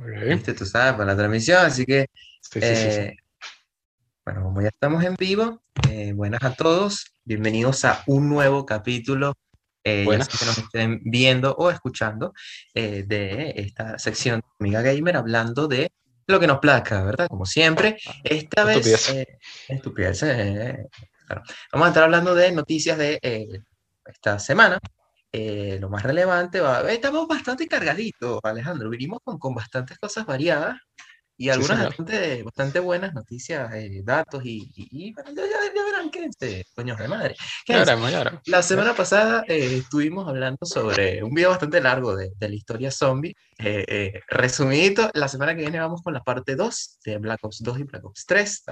¿Viste? Tú sabes, para la transmisión, así que... Eh, bueno, como ya estamos en vivo, eh, buenas a todos, bienvenidos a un nuevo capítulo, eh, ya que nos estén viendo o escuchando, de esta sección de Amiga Gamer, hablando de lo que nos plazca, ¿verdad? Como siempre, esta vez... estupidez, Vamos a estar hablando de noticias de esta semana, eh, lo más relevante, va, estamos bastante cargaditos, Alejandro, vinimos con, con bastantes cosas variadas y algunas bastante, bastante, buenas noticias, eh, datos y, y, ya, verán que este, coños de madre. La semana pasada eh, estuvimos hablando sobre un video bastante largo de, de la historia zombie, resumidito, la semana que viene vamos con la parte 2 de Black Ops 2 y Black Ops 3,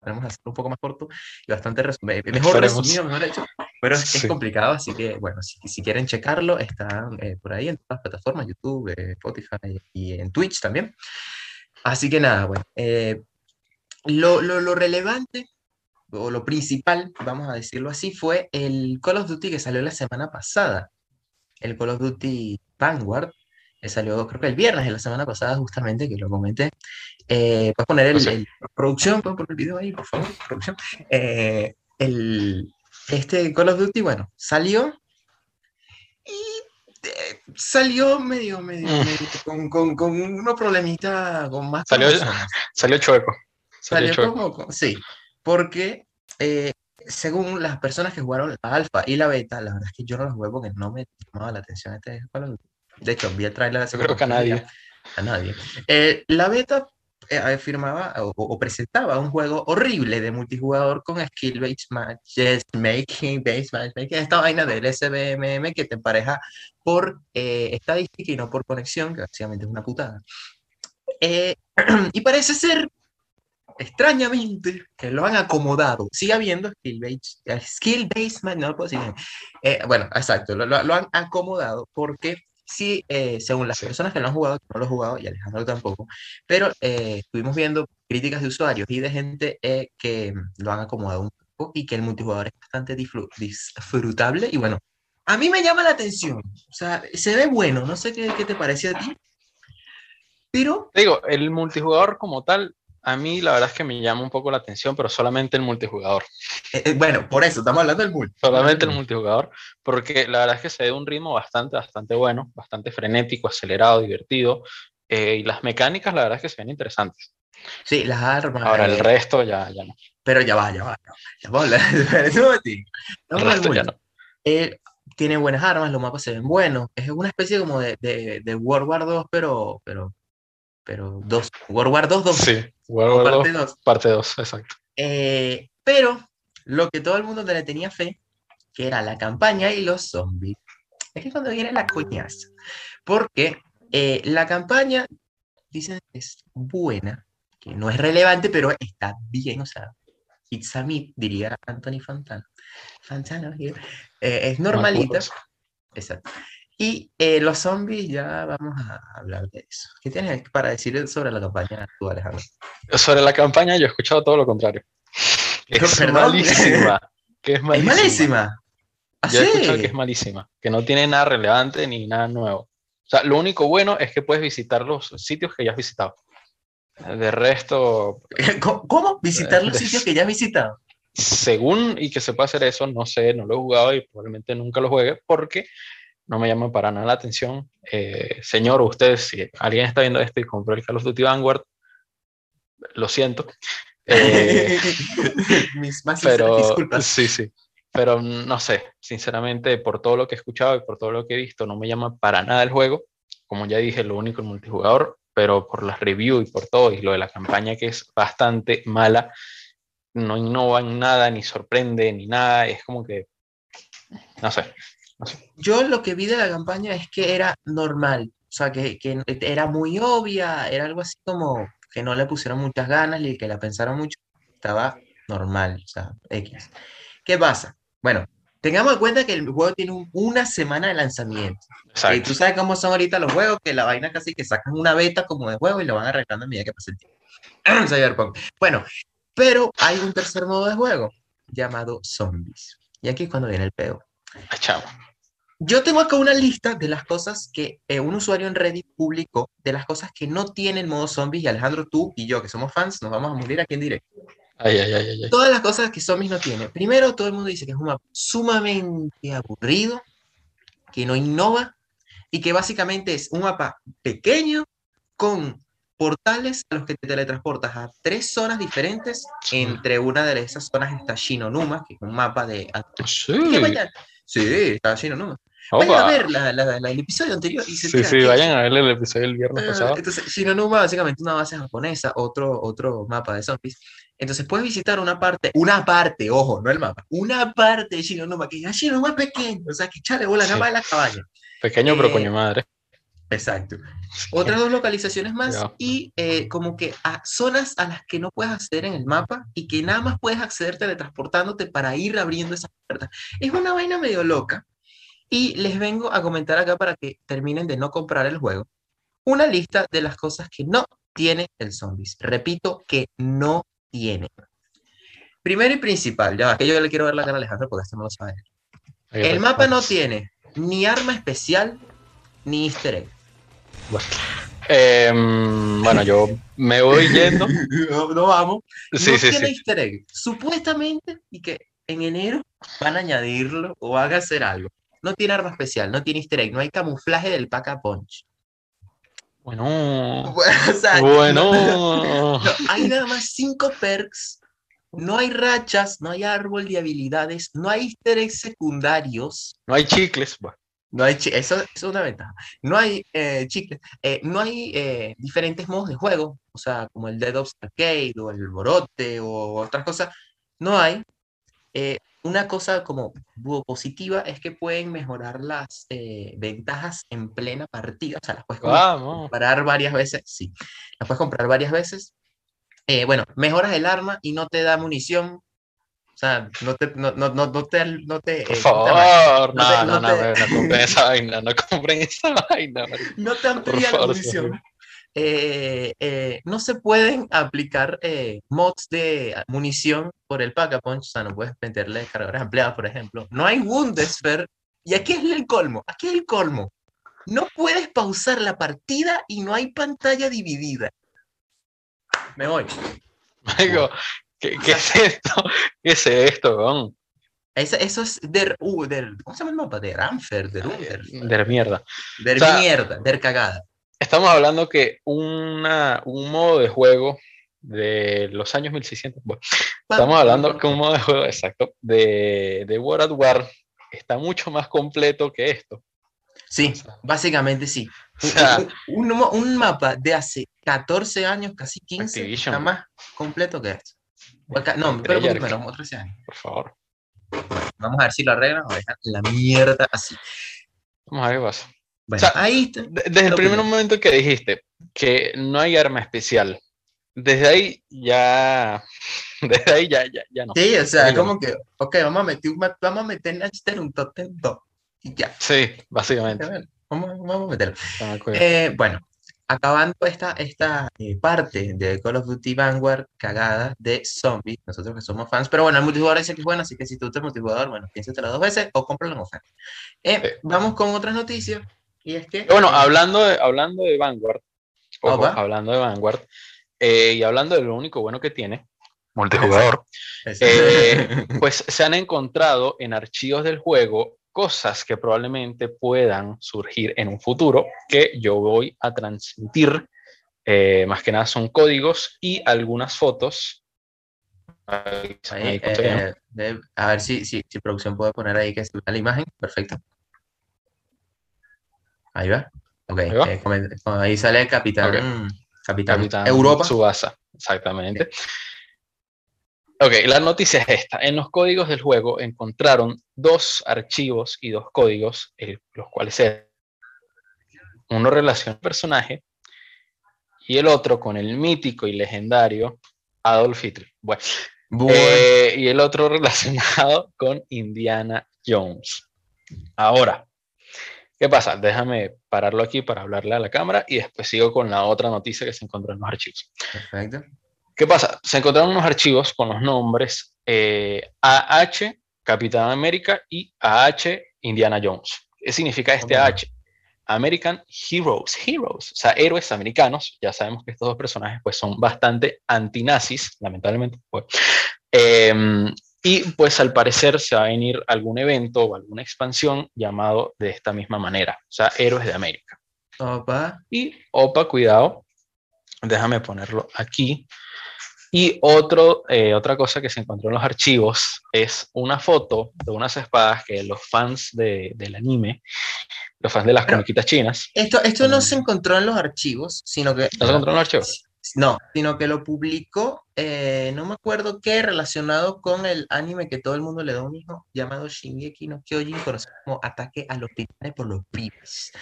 Podemos hacerlo un poco más corto y bastante resumido, mejor resumido, mejor hecho, pero es, complicado, así que bueno, si, si quieren checarlo, están eh, por ahí en todas las plataformas, YouTube, eh, Spotify y en Twitch también. Así que nada, bueno, eh, lo, lo, lo, relevante o lo principal, vamos a decirlo así, fue el Call of Duty que salió la semana pasada, el Call of Duty Vanguard, que salió creo que el viernes de la semana pasada justamente, que lo comenté, eh, ¿Puedes poner el, producción? ¿Puedes poner el video ahí, por favor? Producción. Eh, el, este Call of Duty, bueno, salió y eh, salió medio, medio, mm. medio con, con, con, unos problemitas con más salió, salió chueco. Salió, Como, sí, porque eh, según las personas que jugaron la alfa y la beta, la verdad es que yo no los jugué porque no me llamaba la atención este Call of Duty. De hecho, vi el trailer. Yo creo que a nadie. A nadie. la beta eh, afirmaba o, presentaba un juego horrible de multijugador con skill-based matchmaking, based matchmaking, esta vaina del SBMM que te empareja por eh, estadística y no por conexión, que básicamente es una putada. Eh, y parece ser, extrañamente, que lo han acomodado. Sigue habiendo skill-based, skill no lo puedo decir. bueno, exacto, lo, lo han acomodado porque sí, eh, según las personas que lo han jugado, que no lo he jugado, y Alejandro tampoco, pero eh, estuvimos viendo críticas de usuarios y de gente eh, que lo han acomodado un poco y que el multijugador es bastante disfrutable y bueno, a mí me llama la atención, o sea, se ve bueno, no sé qué, qué te parece a ti, pero... Digo, el multijugador como tal a mí la verdad es que me llama un poco la atención, pero solamente el multijugador. Eh, eh, bueno, por eso estamos hablando del multi. Solamente el multijugador, porque la verdad es que se ve un ritmo bastante, bastante bueno, bastante frenético, acelerado, divertido, eh, y las mecánicas la verdad es que se ven interesantes. Sí, las armas. Ahora el resto ya, ya no. Pero ya va, ya va. Ya va, ya no. tiene buenas armas, los mapas se ven buenos. Es una especie como de, de, de World War 2, pero, pero pero dos. World War 2, 2. Sí, World War parte 2. Parte 2, exacto. Eh, pero lo que todo el mundo le tenía fe, que era la campaña y los zombies. Es que cuando viene la coñaza. Porque eh, la campaña, dicen, es buena, que no es relevante, pero está bien, o sea, it's a me, diría Anthony Fantano. Fantano, eh, es normalita. Exacto. Y eh, los zombies, ya vamos a hablar de eso. ¿Qué tienes para decir sobre la campaña tú, Alejandro? Sobre la campaña yo he escuchado todo lo contrario. es malísima. Que es malísima. ¿Es malísima? ¿Ah, yo he escuchado que es malísima, que no tiene nada relevante ni nada nuevo. O sea, lo único bueno es que puedes visitar los sitios que ya has visitado. De resto... ¿Cómo? ¿Visitar los sitios que ya has visitado? Según y que se puede hacer eso, no sé, no lo he jugado y probablemente nunca lo juegue porque no me llama para nada la atención. Eh, señor, usted, si alguien está viendo esto y compró el Call of Duty Vanguard, lo siento. Eh, Mis más pero, disculpas. Sí, sí. Pero no sé, sinceramente, por todo lo que he escuchado y por todo lo que he visto, no me llama para nada el juego. Como ya dije, lo único el multijugador, pero por las reviews y por todo, y lo de la campaña que es bastante mala, no innova en nada, ni sorprende, ni nada. Es como que, no sé, yo lo que vi de la campaña es que era normal, o sea, que, que, era muy obvia, era algo así como que no le pusieron muchas ganas y que la pensaron mucho, estaba normal, o sea, X. ¿Qué pasa? Bueno, tengamos en cuenta que el juego tiene una semana de lanzamiento. Y tú sabes cómo son ahorita los juegos, que la vaina casi que sacan una beta como de juego y lo van arreglando a medida que pasa el tiempo. bueno, pero hay un tercer modo de juego llamado zombies. Y aquí es cuando viene el peo. Chao yo tengo acá una lista de las cosas que eh, un usuario en Reddit publicó, de las cosas que no tienen modo zombies, y Alejandro, tú y yo, que somos fans, nos vamos a morir aquí en directo. Ay, ay, ay, Todas las cosas que zombies no tiene. Primero, todo el mundo dice que es un mapa sumamente aburrido, que no innova, y que básicamente es un mapa pequeño con portales a los que te teletransportas a tres zonas diferentes. Entre una de esas zonas está Shinonuma, que es un mapa de... Sí, sí está Shinonuma. Vayan a ver la, la, el episodio anterior. Y se sí, sí, vayan a ver el episodio del viernes ah, pasado. Entonces, Shinonuma básicamente una base japonesa, otro, otro mapa de zombies. Entonces puedes visitar una parte, una parte, ojo, no el mapa, una parte de Shinonuma, que es Shinonuma pequeño, o sea, que chale bola, de la cabaña. Pequeño, pero eh, coño madre. Exacto. Otras dos localizaciones más y eh, como que a zonas a las que no puedes acceder en el mapa y que nada más puedes acceder teletransportándote para ir abriendo esas puertas. Es una vaina medio loca y les vengo a comentar acá para que terminen de no comprar el juego. Una lista de las cosas que no tiene el Zombies. Repito, que no tiene. Primero y principal, ya que yo le quiero ver la cara a Alejandro porque este no lo sabe. El mapa no tiene ni arma especial ni easter egg. Em, bueno, yo me voy yendo. no, vamos. Sí, no tiene easter egg. Supuestamente, y que en enero van a añadirlo o van a hacer algo. No tiene arma especial, no tiene easter egg, no hay camuflaje del pack a punch. Bueno, bueno, hay nada más cinco perks, no hay rachas, no hay árbol de habilidades, no hay easter eggs secundarios. No hay chicles. No hay eso, es una ventaja. No hay eh, chicles, eh, no hay eh, diferentes modos de juego, o sea, como el Dead of Arcade o el Borote o otras cosas. No hay. Una cosa como positiva es que pueden mejorar las ventajas en plena partida, o sea, las puedes comprar varias veces, sí, las puedes comprar varias veces. bueno, mejoras el arma y no te da munición o sea, no te, no, no, no te, no te, Por favor, no, no, no, no, compren esa vaina, no compren esa vaina. No te amplía la munición. Eh, eh, no se pueden aplicar eh, mods de munición por el pack a punch, o sea, no puedes meterle cargadores ampliados, por ejemplo. No hay Wundesfer, y aquí es el colmo, aquí es el colmo. No puedes pausar la partida y no hay pantalla dividida. Me voy. ¿Qué, ¿Qué, es esto? ¿Qué es esto, Eso, eso es der, uh, der, ¿cómo se llama el mapa? Der Ramfer, der Under. Der mierda. Der mierda, der cagada. Estamos hablando que una, un modo de juego de los años 1600, bueno, estamos hablando que un modo de juego exacto de, de World at War está mucho más completo que esto. Sí, básicamente sí. un, un, mapa de hace 14 años, casi 15, está más completo que esto. No, pero menos, como 13 años. Por favor. vamos a ver si lo arreglan o dejan la mierda así. Vamos a ver qué pasa. Bueno, ahí desde el primer momento que dijiste que no hay arma especial, desde ahí ya, desde ahí ya, ya, ya no. Sí, o sea, como que, ok, vamos a meter, vamos a meter en un top 2 y ya. Sí, básicamente. Vamos, vamos a meterlo. Eh, bueno, acabando esta, esta eh, parte de Call of Duty Vanguard cagada de zombies, nosotros que somos fans, pero bueno, el multijugador dice que es bueno, así que si tú eres multijugador, bueno, piénsatelo dos veces o cómpralo en oferta. Eh, vamos con otras noticias, y es que... Bueno, hablando de, hablando de Vanguard, hablando de Vanguard, eh, y hablando de lo único bueno que tiene, multijugador, pues se han encontrado en archivos del juego cosas que probablemente puedan surgir en un futuro que yo voy a transmitir. Eh, más que nada son códigos y algunas fotos. Eh, a ver si, si, si, producción puede poner ahí que se la imagen. Perfecto. Ahí va. Ok. Ahí, eh, sale Capitán, Capitán, Capitán Europa. Subasa, exactamente. Ok, la noticia es esta. En los códigos del juego encontraron dos archivos y dos códigos, eh, los cuales eran uno relaciona al personaje y el otro con el mítico y legendario Adolf Hitler. Bueno, eh, y el otro relacionado con Indiana Jones. Ahora, ¿qué pasa? Déjame pararlo aquí para hablarle a la cámara y después sigo con la otra noticia que se encontró en los archivos. Perfecto. ¿Qué pasa? Se encontraron unos archivos con los nombres eh, AH, Capitán América, y AH, Indiana Jones. ¿Qué significa este H? American Heroes, Heroes, o sea, héroes americanos. Ya sabemos que estos dos personajes pues son bastante antinazis, lamentablemente. Pues. Em, y pues al parecer se va a venir algún evento o alguna expansión llamado de esta misma manera, o sea, Héroes de América. Opa. Y opa, cuidado, déjame ponerlo aquí. Y otro, eh, otra cosa que se encontró en los archivos es una foto de unas espadas que los fans de, del anime, los fans de las comiquitas chinas. Esto, esto no se encontró en los archivos, sino que... ¿No se encontró en los archivos? No, sino que lo publicó, eh, no me acuerdo qué, relacionado con el anime que todo el mundo le da un hijo, llamado Shingeki no Kyojin, conocido como Ataque a los Titanes por los Pibes.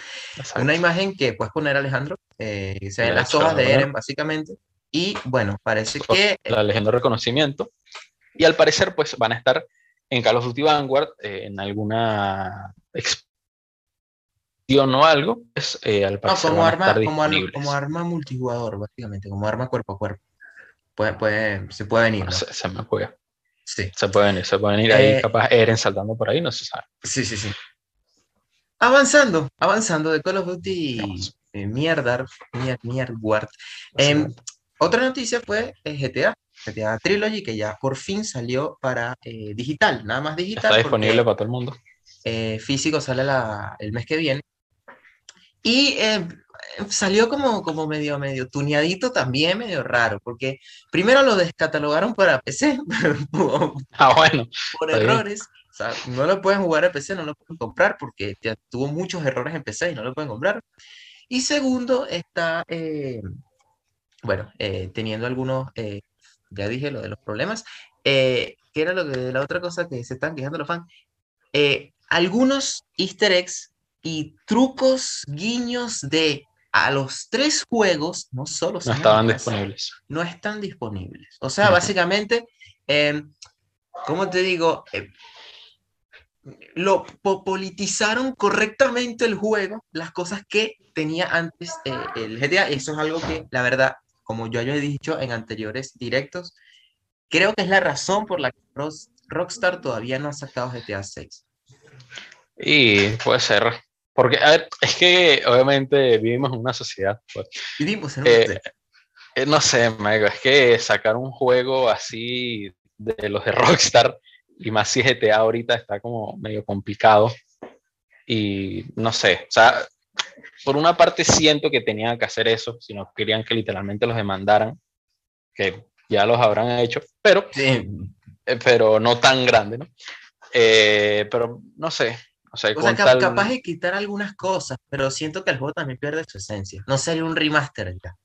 Una imagen que puedes poner, Alejandro, eh, se ven las hojas de Eren, básicamente, y bueno, parece que... La leyenda de reconocimiento. Y al parecer, pues van a estar en Call of Duty Vanguard eh, en alguna exposición o algo. Es, eh, al parecer como, arma, como, como, arma multijugador, básicamente, como arma cuerpo a cuerpo. Puede, puede, se puede venir. ¿no? Se, me puede. Sí. Se puede venir, se puede venir ahí, eh, capaz Eren saltando por ahí, no se sabe. Sí, sí, sí. Avanzando, avanzando de Call of Duty eh, mierda, mierda, Eh, otra noticia fue GTA, GTA Trilogy, que ya por fin salió para eh, digital, nada más digital. Está disponible para todo el mundo. Eh, físico sale el mes que viene. Y eh, salió como, como medio, medio tuneadito también, medio raro, porque primero lo descatalogaron para PC, ah, bueno, por errores. O sea, no lo pueden jugar a PC, no lo pueden comprar porque tuvo muchos errores en PC y no lo pueden comprar. Y segundo, está, bueno, eh, teniendo algunos, eh, ya dije lo de los problemas, eh, que era lo de la otra cosa que se están quejando los fans, algunos easter eggs y trucos, guiños de a los tres juegos, no solo no estaban disponibles. No están disponibles. O sea, básicamente, em, ¿cómo te digo? lo politizaron correctamente el juego, las cosas que tenía antes el GTA. Eso es algo que, la verdad, como yo ya he dicho en anteriores directos, creo que es la razón por la que Rockstar todavía no ha sacado GTA 6. Y puede ser. Porque, a ver, es que obviamente vivimos en una sociedad. Pues, vivimos en una eh, eh, no sé, Mego, es que sacar un juego así de los de Rockstar, y más si GTA ahorita está como medio complicado. Y no sé, o sea, por una parte siento que tenían que hacer eso, si no querían que literalmente los demandaran, que ya los habrán hecho, pero, eh, pero no tan grande, ¿no? Eh, pero no sé. O sea, capaz de quitar algunas cosas, pero siento que el juego también pierde su esencia. No sería un remaster ya.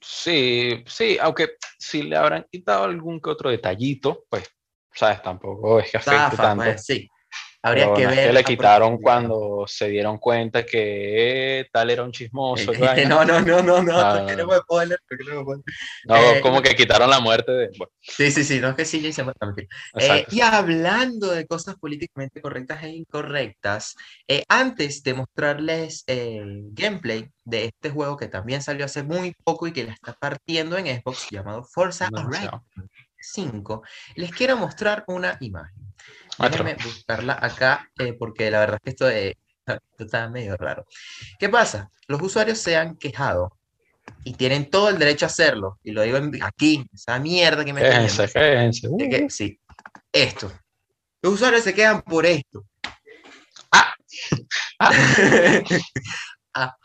Sí, sí, aunque si le habrán quitado algún que otro detallito, pues, sabes, tampoco es que afecte tanto. Pues, sí. Habría que ver. Que le quitaron cuando se dieron cuenta que eh, tal era un chismoso. no, no, no, no, no, ah, no, no, spoiler, no, eh, como que quitaron la muerte de. Sí, sí, sí, no es que sí, se. Eh, y hablando de cosas políticamente correctas e incorrectas, antes de mostrarles el gameplay de este juego que también salió hace muy poco y que la está partiendo en Xbox, llamado Forza Horizon 5, les quiero mostrar una imagen. Déjame buscarla acá eh, porque la verdad es que esto, está medio raro. ¿Qué pasa? Los usuarios se han quejado y tienen todo el derecho a hacerlo. Y lo digo aquí, esa mierda que me quéjense, quéjense. Uh. sí, esto. Los usuarios se quejan por esto. Ah. ah. ah.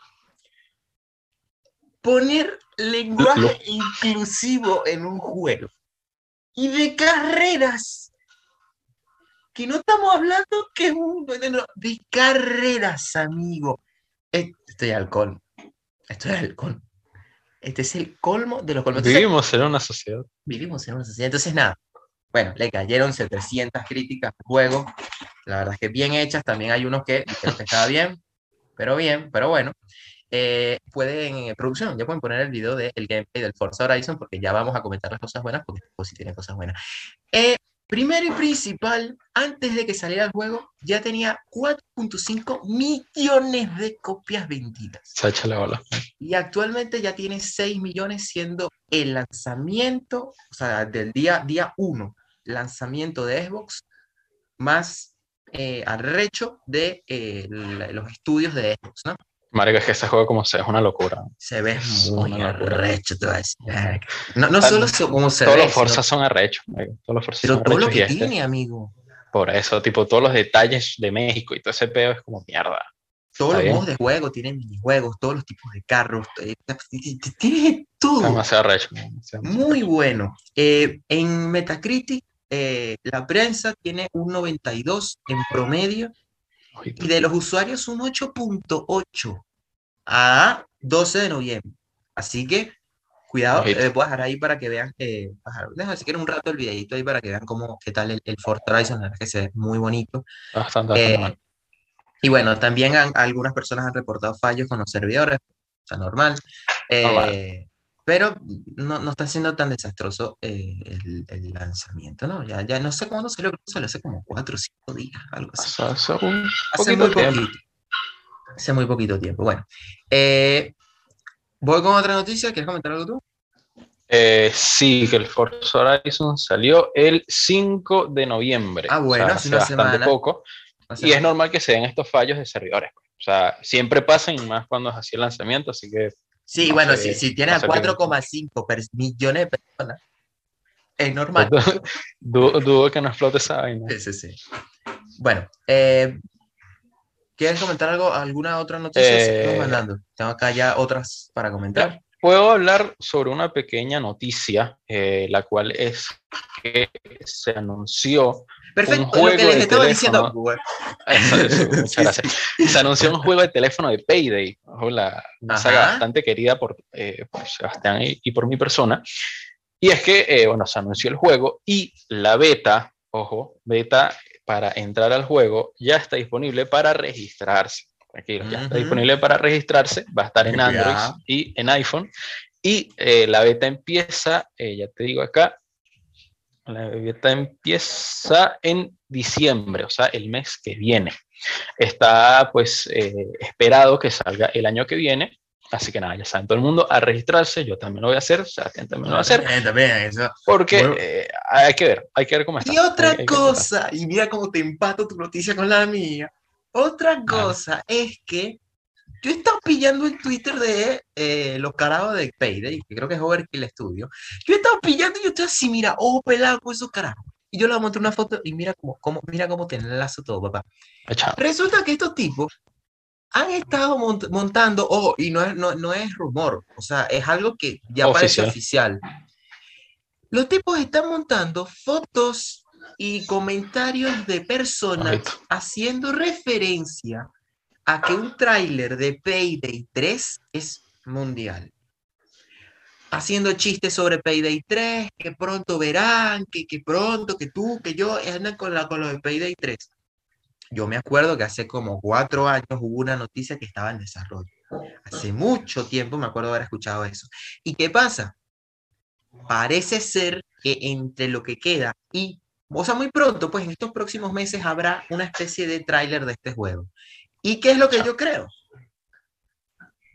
Poner lenguaje inclusivo en un juego. Y de carreras que no estamos hablando que es un de carreras, amigo. Esto es alcohol. Esto es alcohol. Este es el colmo de los colmos. Vivimos en una sociedad. Vivimos en una sociedad. Entonces, nada. Bueno, le cayeron 700 críticas al juego. La verdad es que bien hechas. También hay unos que que estaba bien, pero bien, pero bueno. Eh, pueden, en producción, ya pueden poner el video del gameplay del Forza Horizon porque ya vamos a comentar las cosas buenas porque pues, si tiene cosas buenas. Eh, Primero y principal, antes de que saliera el juego, ya tenía 4.5 millones de copias vendidas. Se la bola. Y actualmente ya tiene 6 millones, siendo el lanzamiento, o sea, del día, día 1, lanzamiento de Xbox, más eh, arrecho de eh, los estudios de Xbox, ¿no? Marico, es que ese juego como se es una locura. Se ve muy arrecho, te voy a decir. No, no solo como se todos ve. Los Forza son arrechos, todos los Forza Pero todo lo que este tiene, amigo. Por eso, tipo, todos los detalles de México y todo ese pedo es como mierda. Todos los modos de juego tienen minijuegos, todos los tipos de carros, eh, tiene todo. Demasiado arrecho. Muy bueno. Eh, en Metacritic, eh, la prensa tiene un 92 en promedio y de los usuarios un 8.8 a 12 de noviembre. Así que, cuidado, eh, voy a dejar ahí para que vean, eh, déjame si quieren un rato el videito ahí para que vean cómo, qué tal el, el Ford Horizon, que se ve muy bonito. Bastante, eh, y bueno, también algunas personas han reportado fallos con los servidores, o sea, normal. Eh, pero no, no, está siendo tan desastroso eh, el, el, lanzamiento, ¿no? Ya, ya no sé cuándo salió, salió hace como cuatro o cinco días, algo así. Hace, un hace muy poquito. Hace muy poquito tiempo. Bueno, eh, voy con otra noticia. ¿Quieres comentar algo tú? Eh, sí, que el Forza Horizon salió el 5 de noviembre. Ah, bueno, o sea, hace una bastante semana. poco. Y es normal que se den estos fallos de servidores. pues. O sea, siempre pasan, más cuando es así el lanzamiento, así que Sí, no bueno, sé, si, si tienes no a sé qué- 4,5 millones de personas, es normal. dudo, dudo que no explote esa vaina. Sí, sí, sí. Bueno, eh, ¿quieres comentar algo? ¿Alguna otra noticia? Eh, Seguimos mandando. Tengo acá ya otras para comentar. Puedo hablar sobre una pequeña noticia, eh, la cual es que se anunció Perfecto, un lo que juego les de estaba teléfono. diciendo. Bueno, Eso, eso, muchas gracias. Se anunció un juego de teléfono de Payday, ojo, la- una Ajá. saga bastante querida por, eh, por Sebastián y, y por mi persona. Y es que, eh, bueno, se anunció el juego y la beta, ojo, beta para entrar al juego ya está disponible para registrarse. Tranquilo, ya está disponible para registrarse, va a estar en Ya. Android y en iPhone. Y eh, la beta empieza, eh, ya te digo acá, la beta empieza en diciembre, o sea, el mes que viene. Está pues eh, esperado que salga el año que viene. Así que nada, ya saben todo el mundo a registrarse. Yo también lo voy a hacer, Sebastián también lo va a hacer, También, también, eso. porque Bueno. eh, hay que ver, hay que ver cómo está. Y otra Hay- hay cosa, y mira cómo te empato tu noticia con la mía. Otra cosa es que yo he estado pillando el Twitter de eh, los carajos de Payday, que creo que es Overkill Studio. Yo he estado pillando y yo estoy así, mira, ojo pelado con esos carajos. Y yo le monté una foto y mira cómo, cómo, mira cómo te enlazo todo, papá. Resulta que estos tipos han estado mont- montando, ojo, y no es, no, no es rumor, o sea, es algo que ya parece Oficial. oficial. Los tipos están montando fotos y comentarios de personas haciendo referencia a que un tráiler de Payday 3 es mundial. Haciendo chistes sobre Payday 3, que pronto verán, que, que pronto, que tú, que yo, andan con, la, con lo de Payday 3. Yo me acuerdo que hace como cuatro años hubo una noticia que estaba en desarrollo. Hace mucho tiempo me acuerdo haber escuchado eso. ¿Y qué pasa? Parece ser que entre lo que queda y, o sea, muy pronto, pues en estos próximos meses habrá una especie de tráiler de este juego. ¿Y qué es lo que yo creo?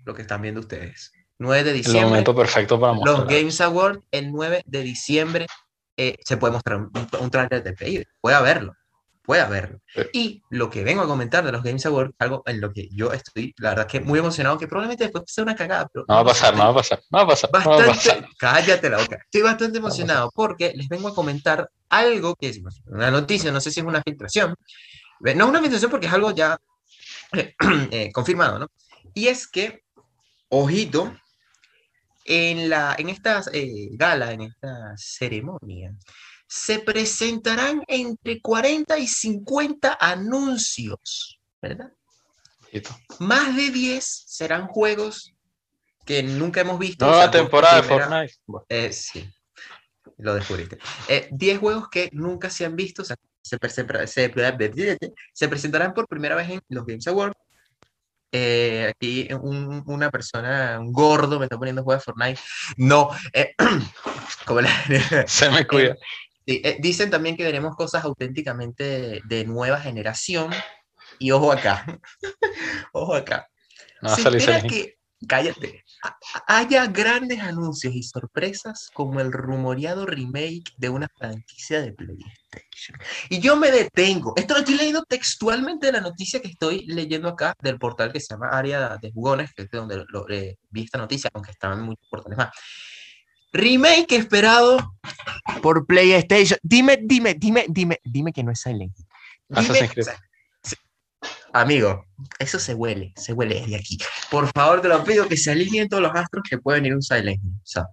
Lo que están viendo ustedes. 9 de El diciembre, momento perfecto para los mostrar. Games Awards, el 9 de diciembre, eh, se puede mostrar un, un tráiler de Payday. Puede haberlo. Puede haberlo. Sí. Y lo que vengo a comentar de los Games Awards, algo en lo que yo estoy, la verdad que muy emocionado, que probablemente después sea una cagada, pero No va a pasar, no va a pasar, no va a pasar. no va a pasar. bastante, cállate la boca. Estoy bastante emocionado porque les vengo a comentar algo que es una noticia, no sé si es una filtración. Eh, No es una filtración porque es algo ya eh, confirmado, ¿no? Y es que, ojito, en, la, en esta eh, gala, en esta ceremonia, se presentarán entre 40 y 50 anuncios, ¿verdad? Ojito. Más de 10 serán juegos que nunca hemos visto. Nueva temporada de Fortnite. Eh, sí, lo descubriste. Eh, 10 juegos que nunca se han visto, o sea, se, se, se, se presentarán por primera vez en los Games Awards. Eh, aquí un- una persona, un gordo, me está poniendo juego de Fortnite. No, eh, como la- se me cuida. Sí, eh, dicen también que veremos cosas auténticamente de, de nueva generación. Y ojo acá, ojo acá. No Se espera que, cállate, haya grandes anuncios y sorpresas como el rumoreado remake de una franquicia de PlayStation. Y yo me detengo. Esto lo estoy leyendo textualmente de la noticia que estoy leyendo acá del portal que se llama Área de Jugones, que es de donde lo, eh, vi esta noticia, aunque estaban muchos portales más. Remake esperado por PlayStation. Dime, dime, dime, dime, dime que no es Silent Hill. Dime, Amigo, eso se huele, se huele desde aquí. Por favor, te lo pido que se alineen todos los astros que pueden ir un Silent Hill. O sea,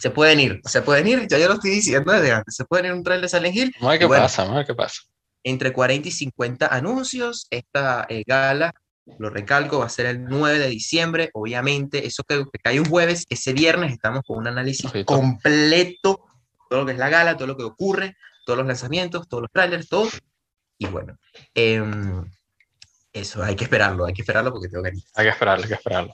se pueden ir, se pueden ir, ya yo lo estoy diciendo desde antes, se pueden ir un trailer de Silent Hill. No hay que pasa, hay que pasa. Entre 40 y 50 anuncios, esta eh, gala, lo recalco, va a ser el 9 de diciembre. Obviamente, eso que, que cae un jueves, ese viernes estamos con un análisis completo, todo lo que es la gala, todo lo que ocurre, todos los lanzamientos, todos los trailers, todo. Y bueno, eh, eso, hay que esperarlo, hay que esperarlo porque tengo que ir. Hay que esperarlo, hay que esperarlo.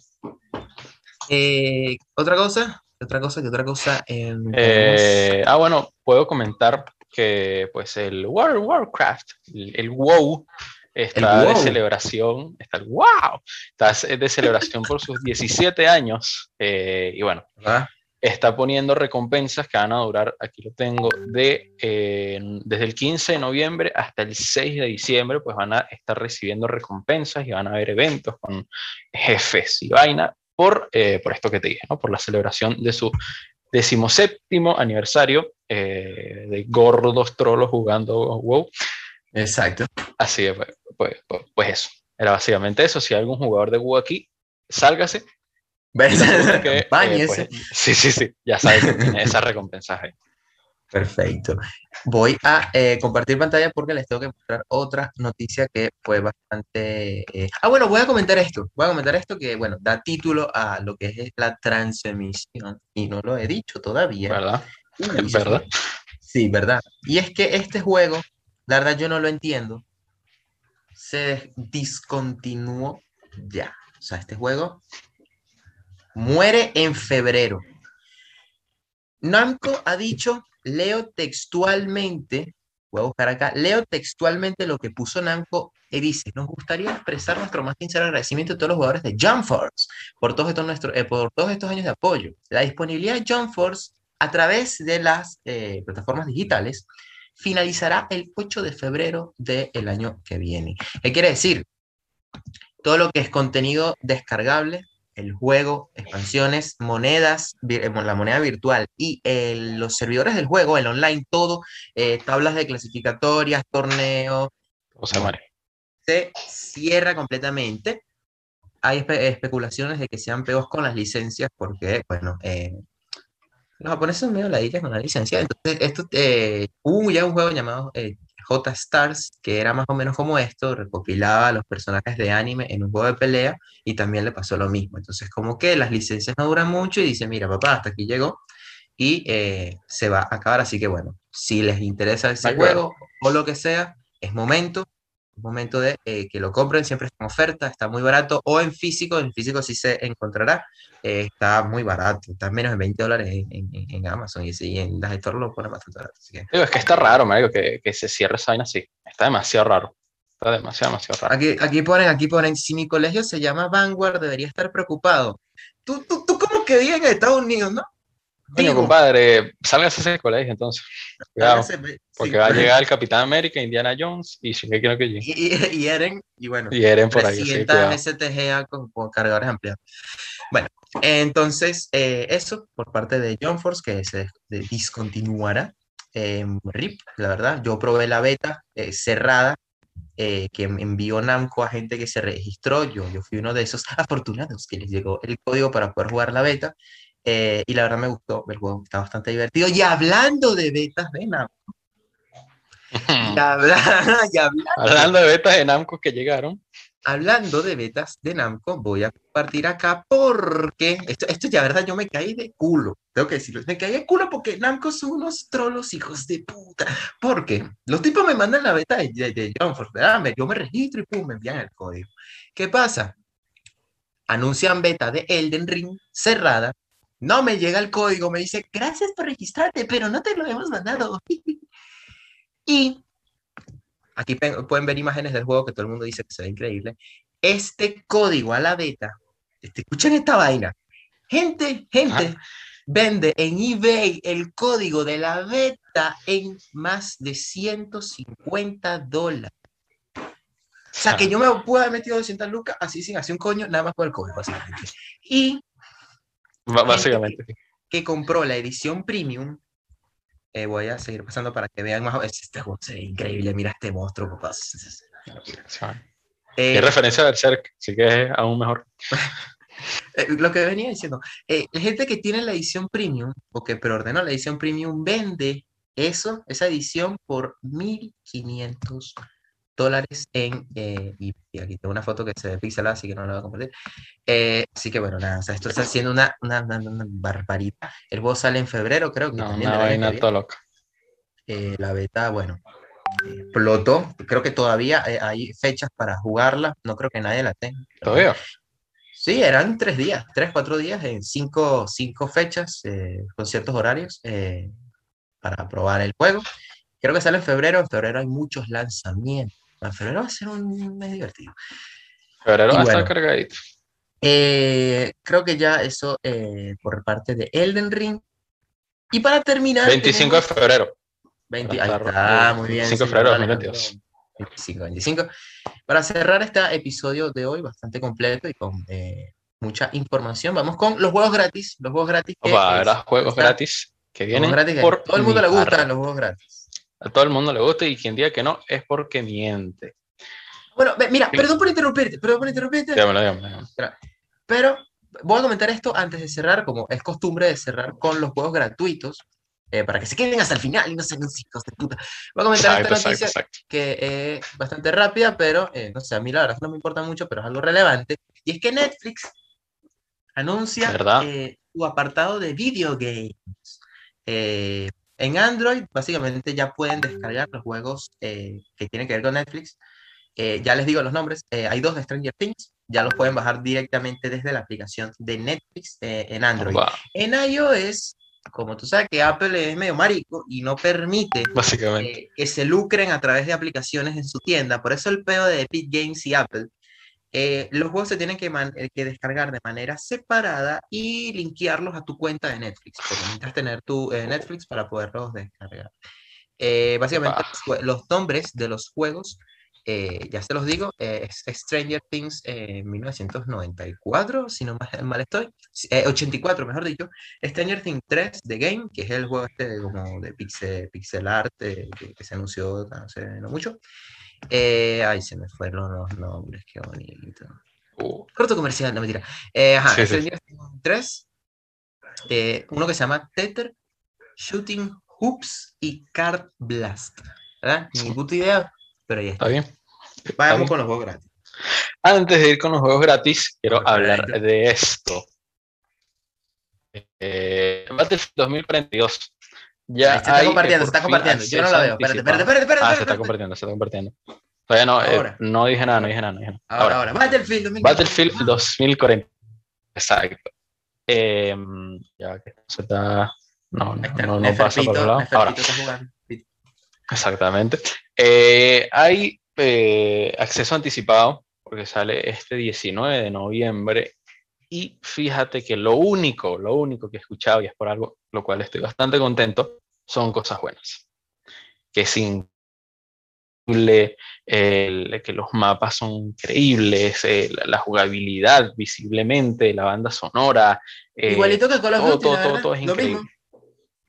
Eh, ¿Otra cosa? ¿Otra cosa? ¿Qué otra cosa? Eh, ah, bueno, puedo comentar que pues el World of Warcraft, el, WoW, está de celebración, está el wow, está de celebración por sus 17 años. Eh, y bueno, está poniendo recompensas que van a durar, aquí lo tengo, de, eh, desde el 15 de noviembre hasta el 6 de diciembre, pues van a estar recibiendo recompensas y van a haber eventos con jefes y vaina por, eh, por esto que te dije, ¿no? por la celebración de su decimoséptimo aniversario eh, de gordos trolos jugando WoW. Exacto. Así es, pues, pues, pues, eso. Era básicamente eso. Si hay algún jugador de WoW aquí, sálgase, eh, pues, sí, sí, sí, ya sabes que tiene esa recompensa Perfecto. Voy a eh, compartir pantalla porque les tengo que mostrar otra noticia que fue bastante... Eh, ah, bueno, voy a comentar esto. Voy a comentar esto que, bueno, da título a lo que es la transmisión. Y no lo he dicho todavía. ¿Verdad? ¿Verdad? Sí, verdad. Y es que este juego, la verdad yo no lo entiendo, se discontinuó ya. O sea, este juego muere en febrero. Namco ha dicho, leo textualmente, voy a buscar acá, leo textualmente lo que puso Namco y dice, nos gustaría expresar nuestro más sincero agradecimiento a todos los jugadores de Jump Force por todos estos, nuestros, eh, por todos estos años de apoyo. La disponibilidad de Jump Force a través de las eh, plataformas digitales finalizará el 8 de febrero del año que viene. ¿Qué quiere decir? Todo lo que es contenido descargable el juego, expansiones, monedas, eh, la moneda virtual y eh, los servidores del juego, el online, todo, eh, tablas de clasificatorias, torneos. Se cierra completamente. Hay especulaciones de que sean peos con las licencias porque, bueno, los japoneses son medio ladillas con la licencia. Entonces, esto, hubo ya un juego llamado J-Stars, que era más o menos como esto, recopilaba a los personajes de anime en un juego de pelea y también le pasó lo mismo. Entonces, como que las licencias no duran mucho y dice, mira, papá, hasta aquí llegó y eh, se va a acabar. Así que bueno, si les interesa ese juego o lo que sea, es momento momento de eh, que lo compren, siempre está en oferta, está muy barato, o en físico, en físico sí se encontrará, eh, está muy barato, está menos de 20 dólares en, en, Amazon y, si en las stores lo ponen bastante barato. es que está raro, Mario, que, que se cierre esa vaina así, está demasiado raro. Está demasiado, demasiado raro. Aquí, aquí ponen, aquí ponen, si mi colegio se llama Vanguard, debería estar preocupado. Tú, tú, tú como que vives en Estados Unidos, ¿no? Digo, compadre, salgas a ese colegio entonces. porque va a llegar el Capitán América, Indiana Jones y Shingeki que Y, y, Eren, y bueno. Y Eren por ahí. Sí, STGA con, con, cargadores ampliados. Bueno, entonces, eh, eso por parte de John Force, que se discontinuará. Eh, RIP, la verdad. Yo probé la beta eh, cerrada eh, que envió Namco a gente que se registró. Yo, yo fui uno de esos afortunados que les llegó el código para poder jugar la beta. Eh, y la verdad me gustó, el juego está bastante divertido. Y hablando de betas de Namco. hablando de betas de Namco que llegaron. Hablando de betas de Namco, voy a compartir acá porque esto, esto ya, verdad, yo me caí de culo. Tengo que decirlo, me caí de culo porque Namco son unos trolos hijos de puta. Porque los tipos me mandan la beta de, de, de John Yo me registro y pum, me envían el código. ¿Qué pasa? Anuncian beta de Elden Ring cerrada no me llega el código, me dice, gracias por registrarte, pero no te lo hemos mandado. y aquí pueden ver imágenes del juego que todo el mundo dice que se ve increíble. Este código a la beta, este, escuchen esta vaina, Gente, gente, vende en eBay el código de la beta en más de 150 dólares. O sea, que yo me pude haber metido 200 lucas así sin hacer un coño, nada más por el código. Y. básicamente. Que, compró la edición premium. Eh, voy a seguir pasando para que vean más. Este juego es increíble. Mira este monstruo, papá. Eh, referencia a Berserk, así que es aún mejor. Eh, lo que venía diciendo, eh, la gente que tiene la edición premium o que preordenó la edición premium vende eso, esa edición por 1500 dólares en eh, y aquí tengo una foto que se ve pixelada así que no la voy a compartir. Eh, así que bueno nada o sea, esto está haciendo una, una, una, barbaridad el juego sale en febrero creo que no, también una vaina loca. La beta bueno explotó. Creo que todavía hay fechas para jugarla. No creo que nadie la tenga todavía Sí, eran tres días, tres, cuatro días en cinco, cinco fechas eh, con ciertos horarios eh, para probar el juego. Creo que sale en febrero. En febrero hay muchos lanzamientos. En febrero va a ser un mes divertido. Febrero va a estar cargadito. Eh, creo que ya eso por parte de Elden Ring. Y para terminar. 25 de febrero. 20, ahí está, muy bien. 5 de febrero de 2022. 25, 25. Para cerrar este episodio de hoy, bastante completo y con eh, mucha información, vamos con los juegos gratis. Los juegos gratis. Que juegos gratis que vienen. por todo el mundo le gustan los juegos gratis. A todo el mundo le gusta y quien diga que no es porque miente. Bueno, mira, perdón por interrumpirte, perdón por interrumpirte. Pero voy a comentar esto antes de cerrar, como es costumbre de cerrar con los juegos gratuitos. Eh, para que se queden hasta el final y no sean hijos de puta. Voy a comentar esta noticia que es bastante rápida, pero eh, no sé, a mí la verdad no me importa mucho, pero es algo relevante. Y es que Netflix anuncia eh, su apartado de video games. En Android, básicamente ya pueden descargar los juegos que tienen que ver con Netflix. ya les digo los nombres. hay dos de Stranger Things. Ya los pueden bajar directamente desde la aplicación de Netflix en Android. En iOS como tú sabes que Apple es medio marico y no permite Básicamente. que se lucren a través de aplicaciones en su tienda, por eso el pedo de Epic Games y Apple, eh, los juegos se tienen que, eh, que, descargar de manera separada y linkearlos a tu cuenta de Netflix, porque necesitas tener tu eh, Netflix para poderlos descargar. básicamente, los nombres de los juegos eh, ya se los digo, eh, Stranger Things en 1994, si no mal, estoy, 84 eh, mejor dicho, Stranger Things 3 The Game, que es el juego este como de pixel, pixel art que, se anunció hace no mucho. Ay, se me fueron los nombres, qué bonito. Uh. Corto comercial, no mentira. ajá, Stranger Things 3, uno que se llama Tether, Shooting Hoops y Card Blast. ¿Verdad? Ni puta idea, pero ya está. bien. Vamos con los juegos gratis. Antes de ir con los juegos gratis, quiero hablar de esto. Eh, Battlefield 2042. Ya se está compartiendo, se está compartiendo. Yo no la veo. Espérate, espérate, espérate. espérate ah, se está compartiendo, se está compartiendo. Todavía no, eh, no dije nada, no dije nada. No dije nada. Ahora, ahora, Battlefield 2040. Battlefield 2040. Exacto. Eh, ya que se está. No, no, no, no pasa por el lado. Ahora. Exactamente. Eh, hay eh, acceso anticipado, porque sale este 19 de noviembre. Y fíjate que lo único, lo único que he escuchado, y es por algo lo cual estoy bastante contento, son cosas buenas. Que es increíble, que los mapas son increíbles, eh, la, jugabilidad visiblemente, la banda sonora. Igualito que con todo, todo, todo, todo, es increíble.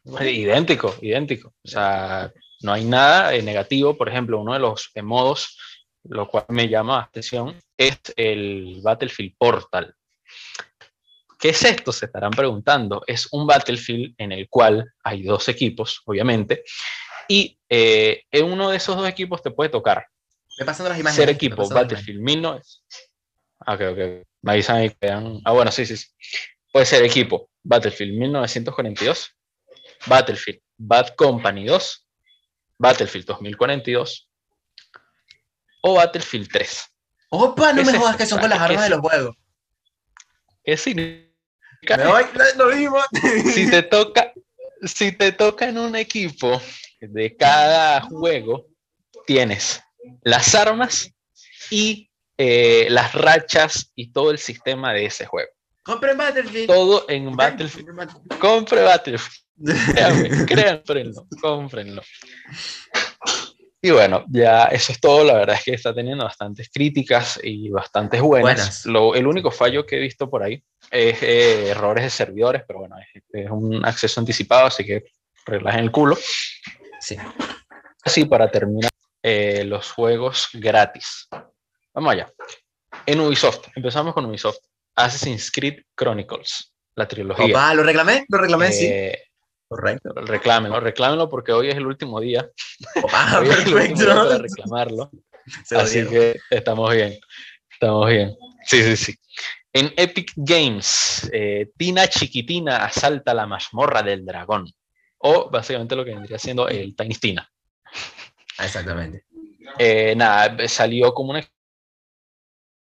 Idéntico, idéntico. O sea, no hay nada eh, negativo. Por ejemplo, uno de los eh, modos, lo cual me llama la atención, es el Battlefield Portal. ¿Qué es esto? Se estarán preguntando. Es un Battlefield en el cual hay dos equipos, obviamente, y eh, en uno de esos dos equipos te puede tocar me pasando las imágenes. ser equipo Battlefield 1900. Ah, ok, ok. Me avisan ahí que Ah, bueno, sí, sí, sí. Puede ser equipo Battlefield 1942, Battlefield Bad Company 2 Battlefield 2042 o Battlefield 3. Opa, no me jodas que son con las armas de los juegos. Es significa. Me voy, lo mismo. si te toca, si te toca en un equipo de cada juego, tienes las armas y eh, las rachas y todo el sistema de ese juego. Compren Battlefield. Todo en Battlefield. Compre Battlefield. Créanme, créanlo, cómprenlo. Y bueno, ya eso es todo. La verdad es que está teniendo bastantes críticas y bastantes buenas. Lo, el único fallo que he visto por ahí es eh, errores de servidores, pero bueno, es, un acceso anticipado, así que relajen el culo. Sí. Así para terminar eh, los juegos gratis. Vamos allá. En Ubisoft, empezamos con Ubisoft. Assassin's Creed Chronicles, la trilogía. Ah, lo reclamé, lo reclamé, sí. Correcto. Reclámenlo, reclámenlo porque hoy es el último día. Ah, perfecto. para reclamarlo. Así que estamos bien. Estamos bien. Sí, sí, sí. En Epic Games, eh, Tina Chiquitina asalta la mazmorra del dragón. O básicamente lo que vendría siendo el Tiny Tina. Exactamente. Eh, nada, salió como una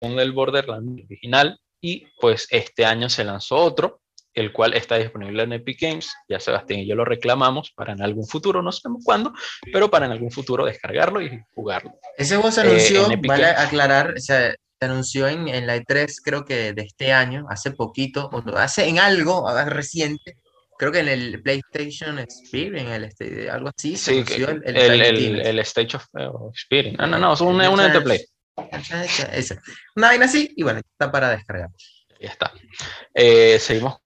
del Borderlands original y pues este año se lanzó otro el cual está disponible en Epic Games. Ya Sebastián y yo lo reclamamos para en algún futuro, no sabemos cuándo, pero para en algún futuro descargarlo y jugarlo. Ese juego se anunció, eh, vale aclarar, se, anunció en, en, la E3 creo que de este año, hace poquito, o hace en algo reciente, creo que en el PlayStation Experience, el este, algo así, se anunció el, el, Stage of Experience. No, no, no, es un, un Play. Una vaina así, y bueno, está para descargar. Ya está. Eh, seguimos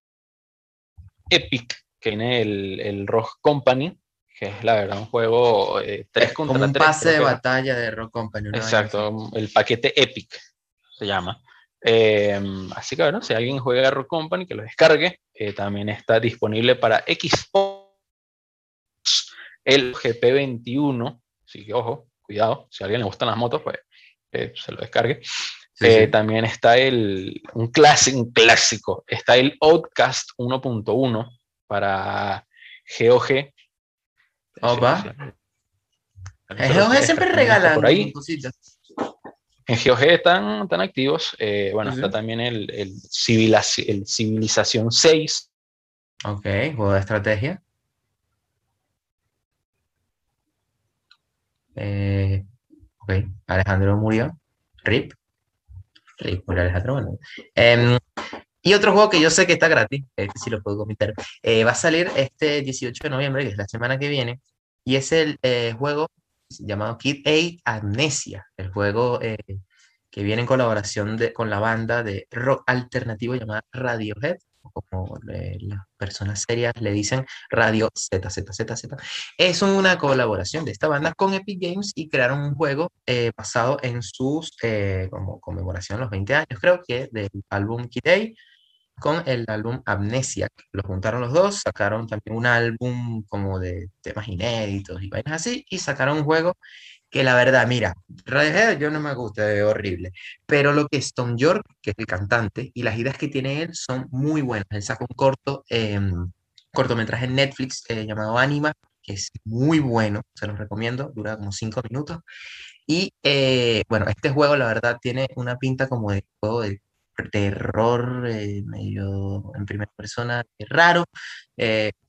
Epic, que tiene el, el Rock Company, que es la verdad un juego eh, 3 contra como un pase de batalla de Rock Company. Exacto, el paquete Epic se llama. Eh, así que bueno, si alguien juega Rock Company, que lo descargue. Eh, también está disponible para Xbox el GP21. Así que ojo, cuidado, si a alguien le gustan las motos, pues eh, se lo descargue. Eh, también está el, un, clásico, un clásico, está el Outcast 1.1 para GOG. Opa. En GOG siempre regalan cositas. En GOG están, están activos. Eh, bueno, está también el, el, el Civilización 6. Ok, juego de estrategia. Eh, ok, Alejandro murió. RIP. Em, y otro juego que yo sé que está gratis, este sí lo puedo comentar, eh, va a salir este 18 de noviembre, que es la semana que viene, y es el eh, juego llamado Kid A Amnesia, el juego eh, que viene en colaboración de, con la banda de rock alternativo llamada Radiohead como las personas serias le dicen Radio ZZZZ. Es una colaboración de esta banda con Epic Games y crearon un juego eh, basado en sus, eh, como conmemoración los 20 años, creo que del álbum Kid con el álbum Amnesia. Lo juntaron los dos, sacaron también un álbum como de temas inéditos y vainas así, y sacaron un juego que la verdad, mira, Radiohead yo no me gusta, es horrible, pero lo que Tom York, que es el cantante, y las ideas que tiene él son muy buenas. Él sacó un corto, em, cortometraje en Netflix eh, llamado Anima, que es muy bueno, se los recomiendo, dura como cinco minutos. Y eh, bueno, este juego la verdad tiene una pinta como de juego de terror, eh, medio en primera persona, raro.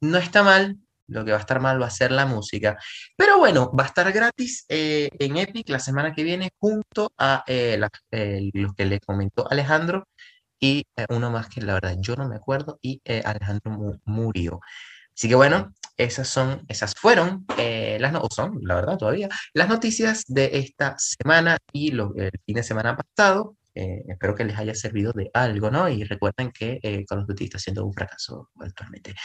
no está mal, lo que va a estar mal va a ser la música. Pero bueno, va a estar gratis eh, en Epic la semana que viene junto a eh, los que le comentó Alejandro y eh, uno más que la verdad yo no me acuerdo y Alejandro murió. Así que bueno, esas son, esas fueron las no son, la verdad todavía, las noticias de esta semana y lo, el fin de semana pasado. espero que les haya servido de algo, ¿no? Y recuerden que Call of Duty está siendo un fracaso actualmente.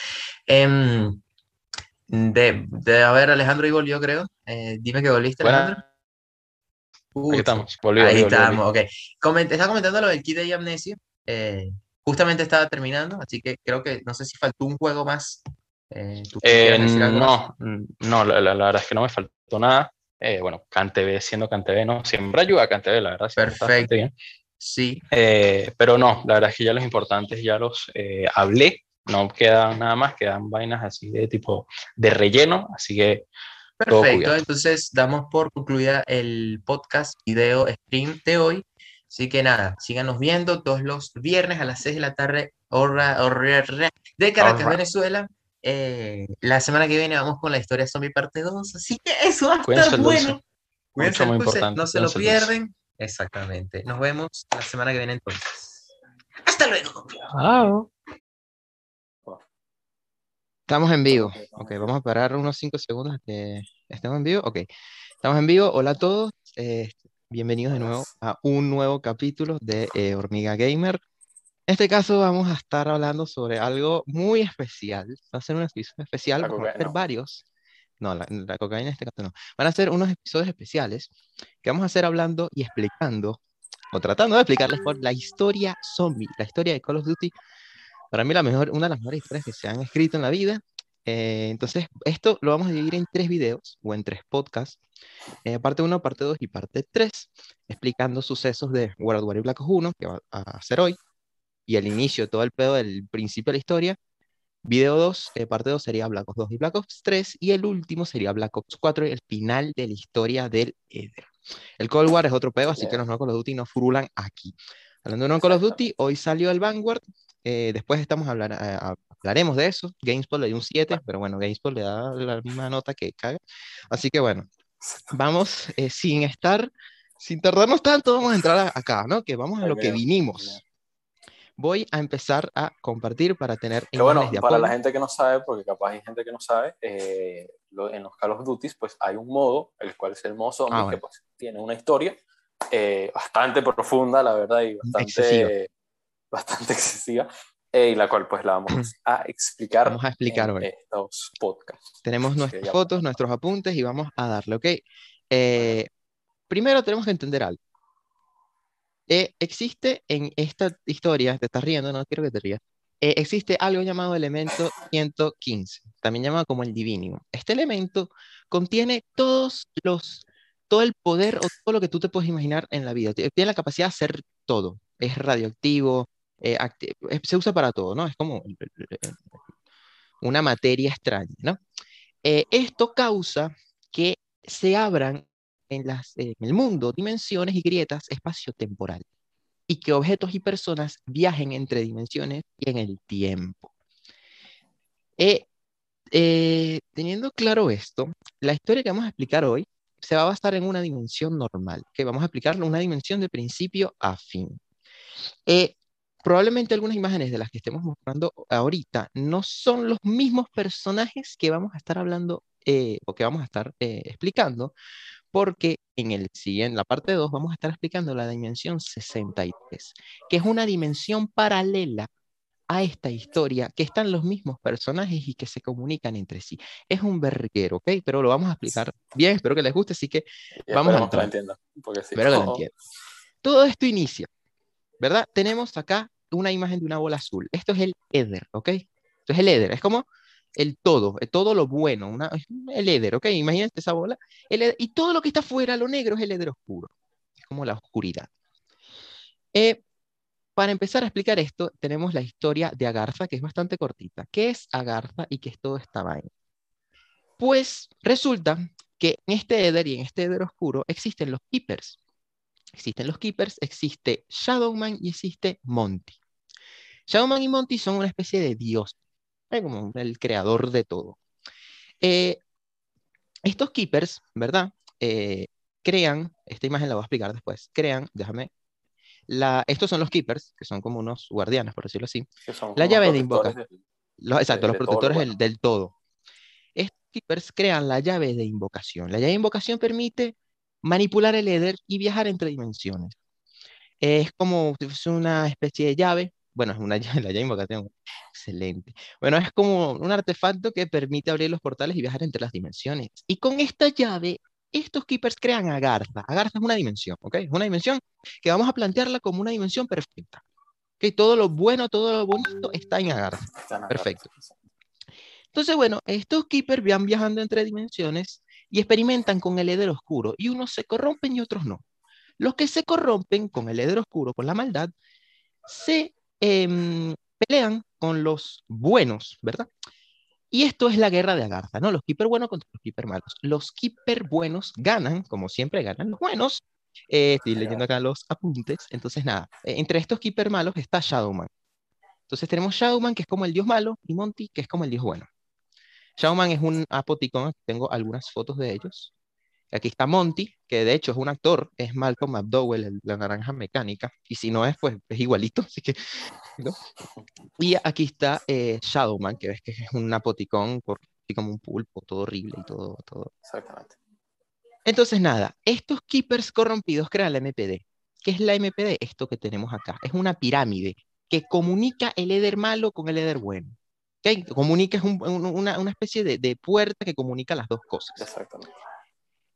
De, de a ver, Alejandro y volvió, creo. Eh, dime que volviste, Alejandro. ahí estamos, Ahí estamos, ok. estaba comentando lo del kit de Amnesia. Eh, justamente estaba terminando, así que creo que no sé si faltó un juego más. Eh, no, no, la, la, verdad es que no me faltó nada. bueno, CanTV siendo CanTV, ¿no? Siempre ayuda a CanTV, la verdad. Perfecto. Sí. pero no, la verdad es que ya los importantes ya los hablé no queda nada más, quedan vainas así de tipo de relleno, así que... Perfecto, entonces damos por concluida el podcast, video, stream de hoy. Así que nada, síganos viendo todos los viernes a las 6 de la tarde, hora, de Caracas, Venezuela. Eh, la semana que viene vamos con la historia zombie parte 2, así que eso va a estar bueno. Cuídense, no se lo pierden. Exactamente. Nos vemos la semana que viene entonces. Hasta luego. Estamos en vivo. Ok, vamos a parar unos 5 segundos que estemos en vivo. Ok, estamos en vivo. Hola a todos. Eh, bienvenidos de nuevo a un nuevo capítulo de eh, Hormiga Gamer. En este caso vamos a estar hablando sobre algo muy especial. Va a ser un episodio especial, vamos a hacer varios. No, la, cocaína en este caso no. Van a ser unos episodios especiales que vamos a hacer hablando y explicando, o tratando de explicarles por la historia zombie, la historia de Call of Duty. Para mí la mejor, una de las mejores historias que se han escrito en la vida. Eh, entonces, esto lo vamos a dividir en tres videos o en tres podcasts. Eh, parte 1, parte 2 y parte 3, explicando sucesos de World War y Black Ops 1, que va a hacer hoy, y el inicio, todo el pedo del principio de la historia. Video 2, eh, parte 2 sería Black Ops 2 y Black Ops 3, y el último sería Black Ops 4, el final de la historia del Eder. El Cold War es otro pedo, así que los no Call of Duty no furulan aquí. Hablando de no Call of Duty, hoy salió el Vanguard, eh, después estamos hablar, hablaremos de eso. GameSpot le dio un 7, pero bueno, GameSpot le da la misma nota que caga. Así que bueno, vamos eh, sin estar, sin tardarnos tanto, vamos a entrar acá, ¿no? Que vamos a lo que vinimos voy a empezar a compartir para tener Pero bueno, para la gente que no sabe, porque capaz hay gente que no sabe, eh, en los Call of Duty pues hay un modo, el cual es el modo zombie, ah, que pues tiene una historia eh, bastante profunda, la verdad, y bastante bastante excesiva eh, y la cual pues la vamos a explicar, vamos a explicar en estos podcasts. Tenemos nuestras fotos, nuestros apuntes y vamos a darle, ¿ok? primero tenemos que entender algo. Eh, existe en esta historia, te estás riendo, no quiero que te rías, eh, existe algo llamado elemento 115, también llamado como el divino. Este elemento contiene todos los, todo el poder o todo lo que tú te puedes imaginar en la vida. Tiene la capacidad de hacer todo. Es radioactivo, eh, se usa para todo, ¿no? Es como una materia extraña, ¿no? esto causa que se abran en, las, en el mundo dimensiones y grietas espacio-temporal y que objetos y personas viajen entre dimensiones y en el tiempo. Eh, eh, teniendo claro esto, la historia que vamos a explicar hoy se va a basar en una dimensión normal, que vamos a explicarlo una dimensión de principio a fin. Eh, probablemente algunas imágenes de las que estemos mostrando ahorita no son los mismos personajes que vamos a estar hablando o que vamos a estar explicando, porque en, el, en la parte 2 vamos a estar explicando la dimensión 63, que es una dimensión paralela a esta historia, que están los mismos personajes y que se comunican entre sí. Es un verguero, ¿ok? Pero lo vamos a explicar bien, espero que les guste, así que vamos a entrar. Que lo Espero que lo entiendan. Todo esto inicia, ¿verdad? Tenemos acá una imagen de una bola azul. Esto es el Ether, ¿ok? Esto es el Ether, es como el todo, todo lo bueno, una, el éder, ¿ok? Imagínate esa bola. y todo lo que está afuera, lo negro, es el éder oscuro. Es como la oscuridad. Eh, para empezar a explicar esto, tenemos la historia de Agartha, que es bastante cortita. ¿Qué es Agartha y qué es todo esta vaina? Pues resulta que en este éder y en este éder oscuro existen los Keepers. Existen los Keepers, existe Shadowman y existe Monty. Shadowman y Monty son una especie de dios como el creador de todo. Eh, estos keepers, ¿verdad? Eh, crean, esta imagen la voy a explicar después, crean, déjame, la, estos son los keepers, que son como unos guardianes, por decirlo así, la llave de invocación. exacto, los protectores del, todo. Estos keepers crean la llave de invocación. La llave de invocación permite manipular el Ether y viajar entre dimensiones. Es como si fuese una especie de llave bueno, es una llave, la llave invocación, excelente. Bueno, es como un artefacto que permite abrir los portales y viajar entre las dimensiones. Y con esta llave, estos keepers crean Agartha. Agartha es una dimensión, ¿ok? Es una dimensión que vamos a plantearla como una dimensión perfecta. Que todo lo bueno, todo lo bonito está en Agartha. Perfecto. Entonces, bueno, estos keepers van viajando entre dimensiones y experimentan con el Eder oscuro. Y unos se corrompen y otros no. Los que se corrompen con el Eder oscuro, con la maldad, se Em, pelean con los buenos, ¿verdad? Y esto es la guerra de Agartha, ¿no? Los keeper buenos contra los keeper malos. Los keeper buenos ganan, como siempre ganan los buenos. Eh, estoy leyendo acá los apuntes. Entonces, nada, eh, entre estos keeper malos está Shadowman. Entonces tenemos Shadowman, que es como el dios malo, y Monty, que es como el dios bueno. Shadowman es un apoticón, tengo algunas fotos de ellos. Aquí está Monty, que de hecho es un actor, es Malcolm McDowell, la naranja mecánica, y si no es, pues es igualito, así que... Y aquí está eh, Shadowman, que ves que es un apoticón, por, como un pulpo, todo horrible y todo, todo. Exactamente. Entonces, nada, estos keepers corrompidos crean la MPD. ¿Qué es la MPD? Esto que tenemos acá. Es una pirámide que comunica el Eder malo con el Eder bueno. ¿Okay? Comunica, es una, una, especie de, de, puerta que comunica las dos cosas. Exactamente.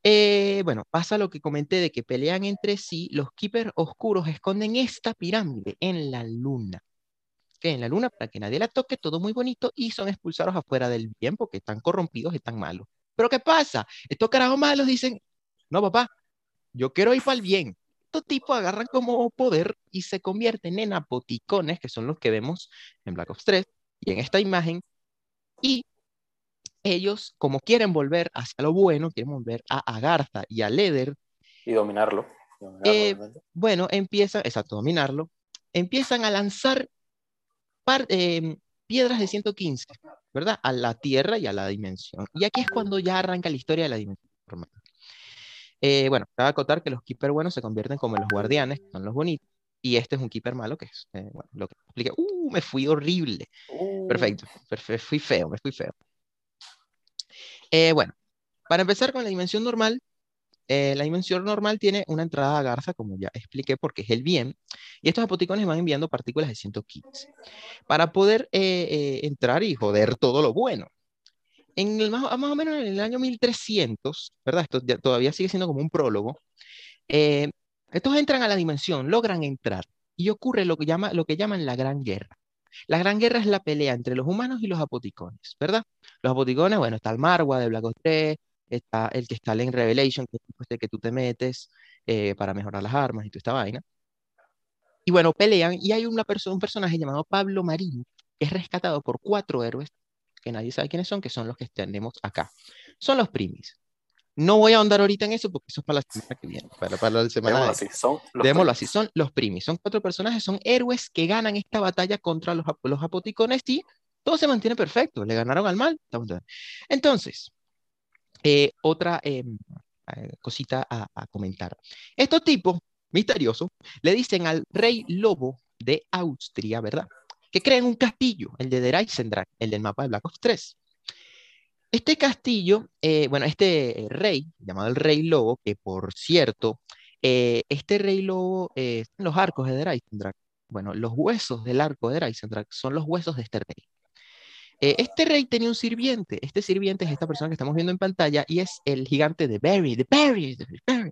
Eh, bueno, pasa lo que comenté de que pelean entre sí, los keepers oscuros esconden esta pirámide en la luna. Que en la luna para que nadie la toque, todo muy bonito, y son expulsados afuera del bien porque están corrompidos y están malos. Pero ¿qué pasa? Estos carajos malos dicen, no papá, yo quiero ir para el bien. Estos tipos agarran como poder y se convierten en apoticones, que son los que vemos en Black Ops 3 y en esta imagen, y ellos, como quieren volver hacia lo bueno, quieren volver a Agartha y a Leder. Y dominarlo. Eh, bueno, empiezan, exacto, dominarlo. Empiezan a lanzar em, piedras de 115, ¿verdad? A la Tierra y a la dimensión. Y aquí es cuando ya arranca la historia de la dimensión eh, bueno, cabe acotar que los keeper buenos se convierten como los guardianes, que son los bonitos, y este es un keeper malo que es, eh, bueno, lo que expliqué, uh, me fui horrible. Uh. Perfecto, perfecto, fui feo, me fui feo. Eh, bueno, para empezar con la dimensión normal, eh, la dimensión normal tiene una entrada a Garza, como ya expliqué, porque es el bien, y estos apoticones van enviando partículas de 115 para poder eh, entrar y joder todo lo bueno. En el, más, más, o menos en el año 1300, ¿verdad? Esto todavía sigue siendo como un prólogo. Estos entran a la dimensión, logran entrar, y ocurre lo que, llama, lo que llaman la Gran Guerra. La Gran Guerra es la pelea entre los humanos y los apoticones, ¿verdad? Los apoticones, bueno, está el Marwa de Black Ops 3, está el que está en Revelation, que es este que tú te metes eh, para mejorar las armas y toda esta vaina. Y bueno, pelean y hay una persona, un personaje llamado Pablo Marín, que es rescatado por cuatro héroes, que nadie sabe quiénes son, que son los que tenemos acá. Son los primis. No voy a ahondar ahorita en eso porque eso es para la semana que viene, para, para la semana Démoslo así, son los así, son los primis, son cuatro personajes, son héroes que ganan esta batalla contra los, los apoticones y todo se mantiene perfecto, le ganaron al mal. Entonces, eh, otra em, eh, cosita a, a, comentar. Estos tipos misteriosos le dicen al rey lobo de Austria, ¿verdad? Que creen un castillo, el de Der Eisendrach, el del mapa de Black Ops 3. Este castillo, eh, bueno, este rey, llamado el Rey Lobo, que por cierto, eh, este Rey Lobo, eh, los arcos de Dreisendrach. Bueno, los huesos del arco de Dreisendrach son los huesos de este rey. este rey tenía un sirviente. Este sirviente es esta persona que estamos viendo en pantalla y es el gigante de Barry, de Barry, de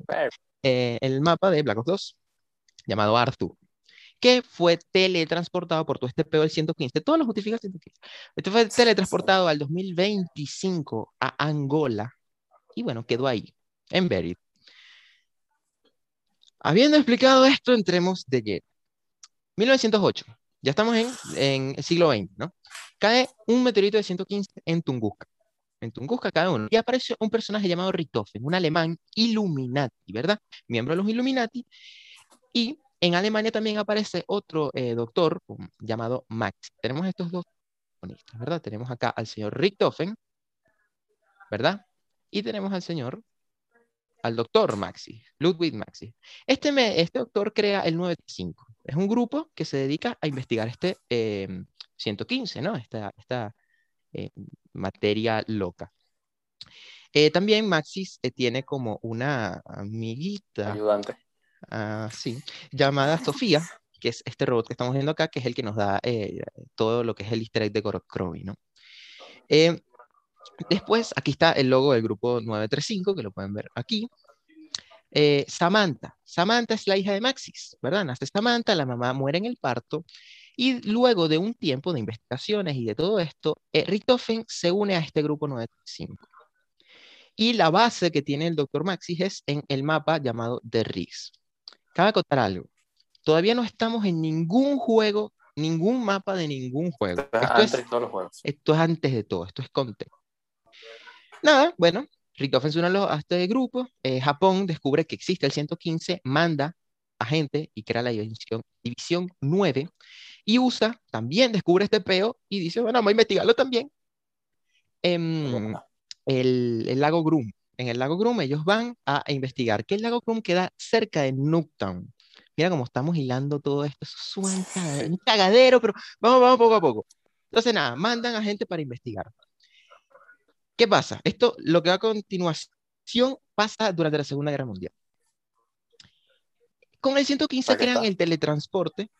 Barry. el mapa de Black Ops 2, llamado Arthur que fue teletransportado por todo este peo del 115. Todos lo justifican 115. Este fue teletransportado al 2025 a Angola y bueno, quedó ahí, en Berit. Habiendo explicado esto, entremos de lleno. 1908, ya estamos en, en, el siglo XX, ¿no? Cae un meteorito de 115 en Tunguska. En Tunguska cada uno. Y aparece un personaje llamado Richthofen, un alemán Illuminati, ¿verdad? Miembro de los Illuminati. Y en Alemania también aparece otro eh, doctor llamado Max. Tenemos estos dos ¿verdad? Tenemos acá al señor Richthofen, ¿verdad? Y tenemos al señor, al doctor Maxi, Ludwig Maxi. Este, este doctor crea el 95. Es un grupo que se dedica a investigar este 115, em, ¿no? Esta, esta eh, materia loca. Eh, también Maxis tiene como una amiguita. Ayudante. Ah, sí, llamada Sofía, que es este robot que estamos viendo acá, que es el que nos da eh, todo lo que es el easter egg de Gorokrovi, ¿no? Eh, después, aquí está el logo del grupo 935, que lo pueden ver aquí. Eh, Samantha. Samantha es la hija de Maxis, ¿verdad? Nace Samantha, la mamá muere en el parto. Y luego de un tiempo de investigaciones y de todo esto, Richtofen se une a este grupo 935. Y la base que tiene el doctor Maxis es en el mapa llamado The Riggs. Cabe acotar algo. Todavía no estamos en ningún juego, ningún mapa de ningún juego. Esto, es antes de todos los juegos. Esto es antes de todo, esto es contexto. Nada, bueno, Richtofen se une a este grupo. Eh, Japón descubre que existe el 115, manda a gente y crea la división, división 9. Y USA también descubre este peo y dice, bueno, vamos a investigarlo también. Em, el, el, lago Grum, en el lago Grum, ellos van a investigar que el lago Grum queda cerca de Nuketown. Mira cómo estamos hilando todo esto, es un cagadero, pero vamos, vamos poco a poco. Entonces, nada, mandan a gente para investigar. ¿Qué pasa? Esto, lo que va a continuación, pasa durante la Segunda Guerra Mundial. Con el 115 crean el teletransporte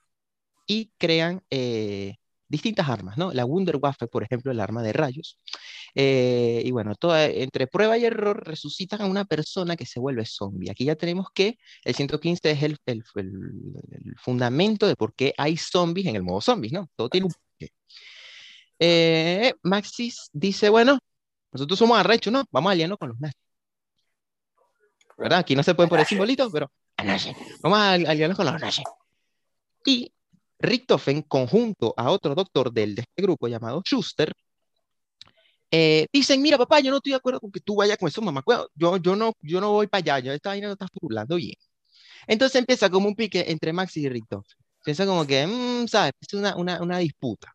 y crean eh, distintas armas, ¿no? La Wunderwaffe, por ejemplo, el arma de rayos. Eh, y bueno, toda, entre prueba y error resucitan a una persona que se vuelve zombie. Aquí ya tenemos que el 115 es el, el, fundamento de por qué hay zombies en el modo zombies, ¿no? Todo tiene un porqué. Eh, Maxis dice, bueno, nosotros somos arrechos, ¿no? Vamos a aliarnos con los nazis. ¿Verdad? Aquí no se pueden poner simbolitos, pero vamos a aliarnos con los nazis. Y Richtofen, conjunto a otro doctor del, de este grupo llamado Schuster, eh, dicen, mira papá, yo no estoy de acuerdo con que tú vayas con eso, mamá, yo, yo, no, yo no voy para allá, yo esta vaina no está burlando bien. Entonces empieza como un pique entre Max y Richtofen. Piensa como que, mm, ¿sabes? Es una, una, una disputa.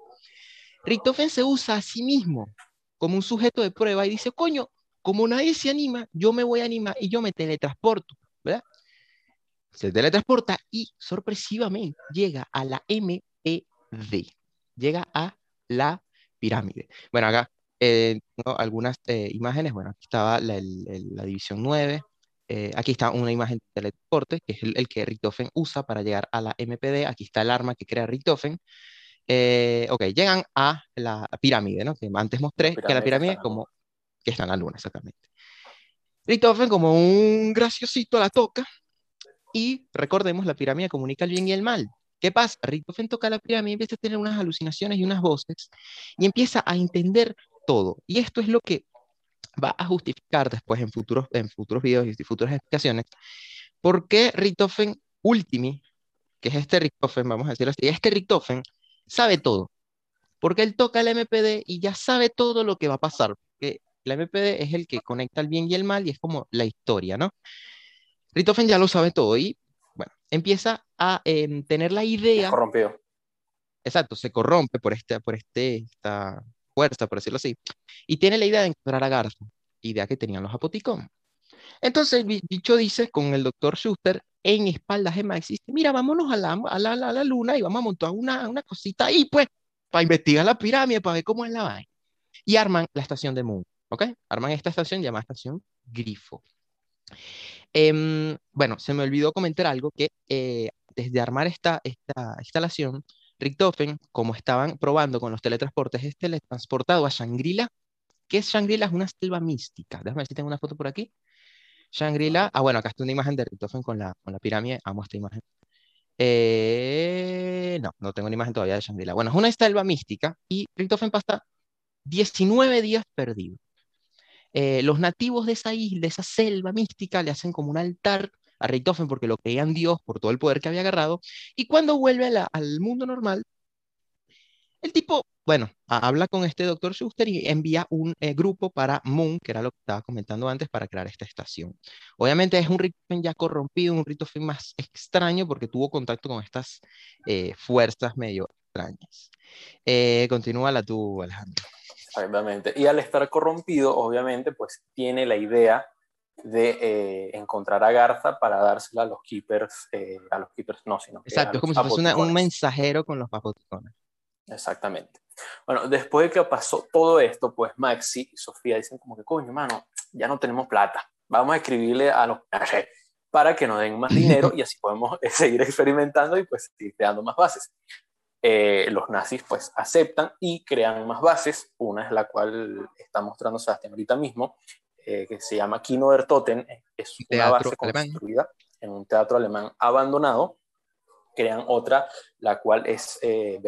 Richtofen se usa a sí mismo como un sujeto de prueba y dice, coño, como nadie se anima, yo me voy a animar y yo me teletransporto. Se teletransporta y sorpresivamente llega a la MPD, llega a la pirámide. Bueno, acá eh, tengo algunas eh, imágenes, bueno, aquí estaba la, división 9, eh, aquí está una imagen de teletransporte, que es el, que Richtofen usa para llegar a la MPD, aquí está el arma que crea Richtofen, eh, ok, llegan a la pirámide, ¿no? Que antes mostré que la pirámide como que está en la luna, exactamente. Richtofen como un graciosito la toca y recordemos, la pirámide comunica el bien y el mal. ¿Qué pasa? Richtofen toca la pirámide y empieza a tener unas alucinaciones y unas voces y empieza a entender todo. Y esto es lo que va a justificar después en futuros, en futuros videos y futuras explicaciones por qué Richtofen Ultimi, que es este Richtofen, vamos a decirlo así, este Richtofen sabe todo. Porque él toca el MPD y ya sabe todo lo que va a pasar. Porque el MPD es el que conecta el bien y el mal y es como la historia, ¿no? Richtofen ya lo sabe todo y, bueno, empieza a em, tener la idea. Se corrompió. Exacto, se corrompe por, este, por este, esta fuerza, por decirlo así. Y tiene la idea de encontrar a Garza, idea que tenían los apoticón. Entonces, el bicho dice con el doctor Schuster, en espaldas de Max mira, vámonos a la, a la, a la, luna y vamos a montar una, una cosita ahí, pues, para investigar la pirámide, para ver cómo es la vaina. Y arman la estación de Moon, ¿ok? Arman esta estación llamada estación Grifo. Em, bueno, se me olvidó comentar algo que eh, desde armar esta, esta instalación, Richtofen, como estaban probando con los teletransportes, es teletransportado a Shangri-La. ¿Qué es Shangri-La? Es una selva mística. Déjame ver si tengo una foto por aquí. Shangri-La, ah, bueno, acá está una imagen de Richtofen con la, con la pirámide, amo esta imagen. Eh, no, no tengo una imagen todavía de Shangri-La. Bueno, es una selva mística y Richtofen pasa 19 días perdido. Eh, los nativos de esa isla, de esa selva mística, le hacen como un altar a Richtofen porque lo creían Dios por todo el poder que había agarrado. Y cuando vuelve al mundo normal, el tipo, bueno, habla con este doctor Schuster y envía un eh, grupo para Moon, que era lo que estaba comentando antes, para crear esta estación. Obviamente es un Richtofen ya corrompido, un Richtofen más extraño porque tuvo contacto con estas eh, fuerzas medio extrañas. Eh, continúa la tú, Alejandro. Exactamente. Y al estar corrompido, obviamente, pues tiene la idea de encontrar a Garza para dársela a los keepers, a los keepers no, sino Exacto, es como si fuese un mensajero con los papoticones. Exactamente. Bueno, después de que pasó todo esto, pues Maxi y Sofía dicen como que, coño, mano, ya no tenemos plata. Vamos a escribirle a los para que nos den más dinero y así podemos seguir experimentando y pues seguir creando más bases. Eh, los nazis pues aceptan y crean más bases. Una es la cual está mostrando Sebastián ahorita mismo, eh, que se llama Kino der Toten. Es una base construida en un teatro alemán abandonado. Crean otra, la cual es eh,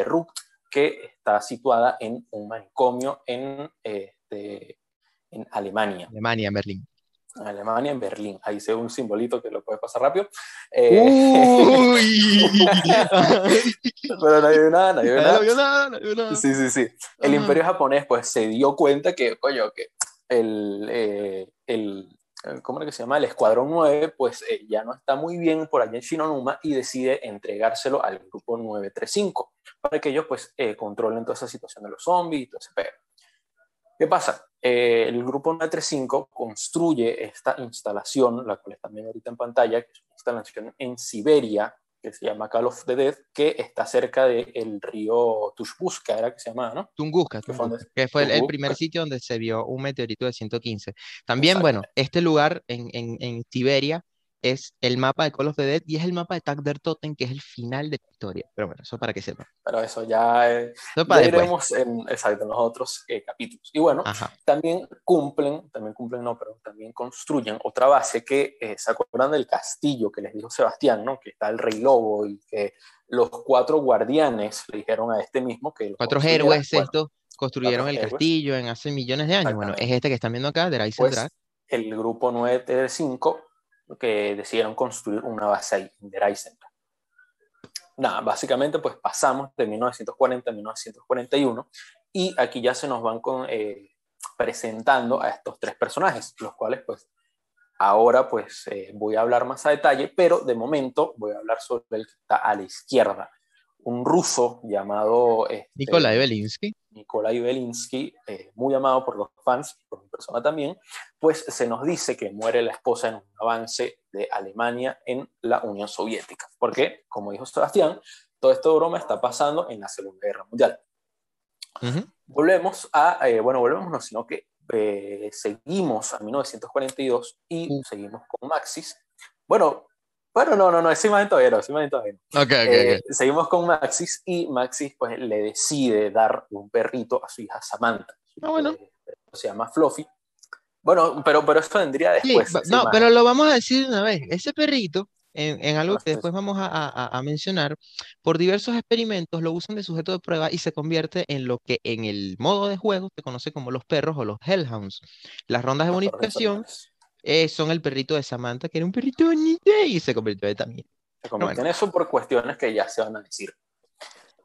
que está situada en un manicomio en, en Alemania. Alemania, en Berlín. Alemania, en Berlín. Ahí se ve un simbolito que lo puede pasar rápido. Eh, Uy. Pero no hay nada, no hay nada. nada, Sí, sí, sí. El imperio japonés pues se dio cuenta que, coño, que el, eh, el ¿cómo es que se llama? El Escuadrón 9, pues eh, ya no está muy bien por allá en Shinonuma y decide entregárselo al grupo 935 para que ellos pues eh, controlen toda esa situación de los zombies y todo ese pedo. ¿Qué pasa? Eh, el grupo 935 construye esta instalación, la cual está también ahorita en pantalla, que es una instalación en Siberia, que se llama Call of the Dead, que está cerca del río Tushbuska, era que se llamaba, ¿no? Tunguska, que fue el, primer sitio donde se vio un meteorito de 115. También, bueno, este lugar en, en, en Siberia es el mapa de Call of the Dead y es el mapa de Tag der Totem, que es el final de la historia. Pero bueno, eso para que sepan. Pero eso ya, eh, veremos en, exacto, en los otros eh, capítulos. Y bueno, también cumplen, también cumplen, no, pero también construyen otra base que eh, se acuerdan del castillo que les dijo Sebastián, ¿no? Que está el Rey Lobo y que los cuatro guardianes le dijeron a este mismo que... Cuatro héroes estos construyeron el castillo en hace millones de años. Bueno, es este que están viendo acá, de Rise pues, El grupo 935 que decidieron construir una base ahí, en Center. Nada, básicamente pues pasamos de 1940 a 1941 y aquí ya se nos van con, eh, presentando a estos tres personajes, los cuales pues ahora pues eh, voy a hablar más a detalle, pero de momento voy a hablar sobre el que está a la izquierda, un ruso llamado... Este, Nikolai Belinsky. Nikolai Belinsky, eh, muy amado por los fans, por mi persona también, pues se nos dice que muere la esposa en un avance de Alemania en la Unión Soviética. Porque, como dijo Sebastián, todo esto de broma está pasando en la Segunda Guerra Mundial. Volvemos a, eh, bueno, volvemos no, sino que eh, seguimos a 1942 y uh. seguimos con Maxis. Bueno, bueno, no, no, no, es imagen todavía no, es imagen todavía eh, Seguimos con Maxis y Maxis pues le decide dar un perrito a su hija Samantha. Ah, bueno. Se llama Fluffy. Bueno, pero, pero esto vendría después. no, pero lo vamos a decir una vez. Ese perrito, en, en algo que después vamos a, a, a, mencionar, por diversos experimentos lo usan de sujeto de prueba y se convierte en lo que en el modo de juego se conoce como los perros o los hellhounds. Las rondas de bonificación eh, son el perrito de Samantha, que era un perrito bonito y se convirtió en también. Se convirtió en eso por cuestiones que ya se van a decir.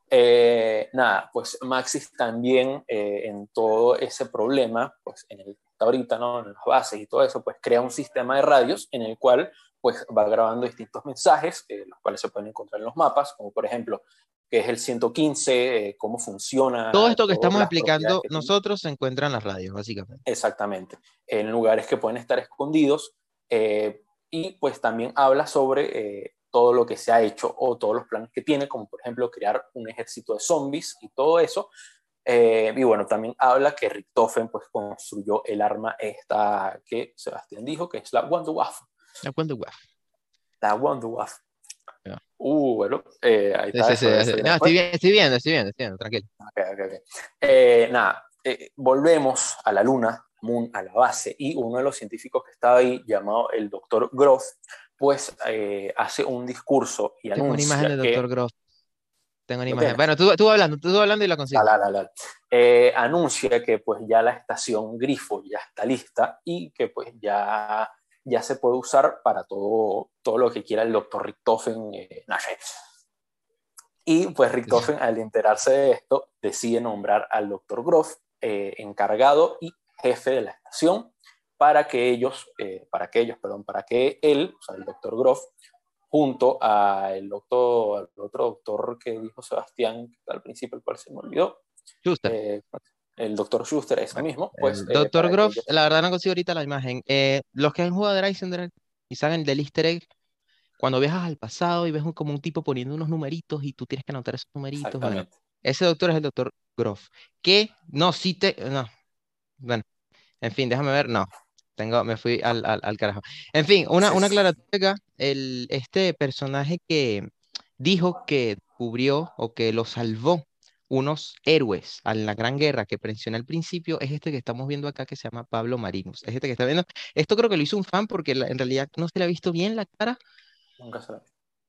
Eh, nada, pues Maxis también eh, en todo ese problema, pues en el ahorita, ¿no? En las bases y todo eso, pues crea un sistema de radios en el cual pues va grabando distintos mensajes, los cuales se pueden encontrar en los mapas, como por ejemplo que es el 115, eh, cómo funciona. Todo esto que estamos explicando nosotros se encuentra en las radios, básicamente. Exactamente, en lugares que pueden estar escondidos eh, y pues también habla sobre eh, todo lo que se ha hecho o todos los planes que tiene, como por ejemplo crear un ejército de zombies y todo eso. y bueno, también habla que Richtofen pues construyó el arma esta que Sebastián dijo, que es la Wonderwaffe. La Wonderwaffe. La Wonderwaffe. Uh, bueno, eh, ahí está. no, estoy, bien, estoy, viendo, estoy viendo, estoy viendo, tranquilo. Okay, okay, eh, nada, eh, volvemos a la luna, Moon, a la base, y uno de los científicos que estaba ahí, llamado el doctor Groth, pues hace un discurso y Tengo anuncia. una imagen del doctor Groth. Tengo una imagen. Bueno, tú, tú hablando, tú hablando y la consigo. La, la, la, anuncia que pues ya la estación Grifo ya está lista y que pues ya ya se puede usar para todo, todo lo que quiera el doctor Richtofen eh, Y pues Richtofen, al enterarse de esto, decide nombrar al doctor Groff eh, encargado y jefe de la estación para que ellos, eh, para que ellos, perdón, para que él, o sea, el doctor Groff, junto al doctor, al otro doctor que dijo Sebastián al principio, el cual se me olvidó, Justo el Dr. Schuster, ese mismo. Pues, eh, Dr. Groff, la verdad no consigo ahorita la imagen. Eh, los que han jugado Drake y saben del easter egg, cuando viajas al pasado y ves como un tipo poniendo unos numeritos y tú tienes que anotar esos numeritos, bueno, ese doctor es el Dr. Groff. Que no, sí te, no, bueno, en fin, déjame ver, no, tengo, me fui al, al, carajo. En fin, una, una aclaratoria el, este personaje que dijo que cubrió o que lo salvó unos héroes a la Gran Guerra que mencioné al principio es este que estamos viendo acá que se llama Pablo Marinos. Es este que está viendo. Esto creo que lo hizo un fan porque en realidad no se le ha visto bien la cara. Nunca se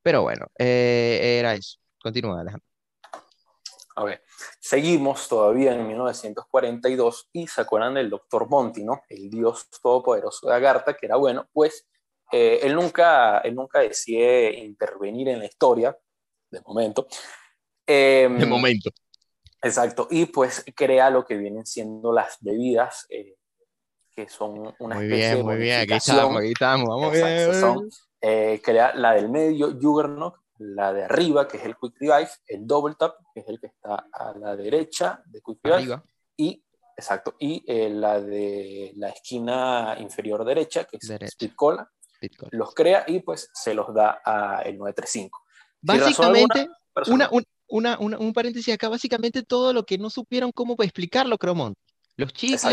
Pero bueno, eh, era eso. Continúa, Alejandro. A ver, seguimos todavía en 1942 y se acuerdan del doctor Monti, ¿no? El dios todopoderoso de Agartha, que era bueno, pues eh, él, nunca, él nunca decide intervenir en la historia, de momento. de em, momento. Exacto, y pues crea lo que vienen siendo las bebidas, eh, que son una muy especie bien, Muy bien, aquí estamos, aquí estamos, vamos bien. Eh, crea la del medio, Juggernaut, la de arriba, que es el Quick Revive, el Double Tap, que es el que está a la derecha de Quick Revive, y exacto. Y eh, la de la esquina inferior derecha, que es Speed Cola, los crea y pues se los da a el 935. Básicamente, una, una, un paréntesis acá, básicamente todo lo que no supieron cómo explicarlo, Cromón. Los chicles,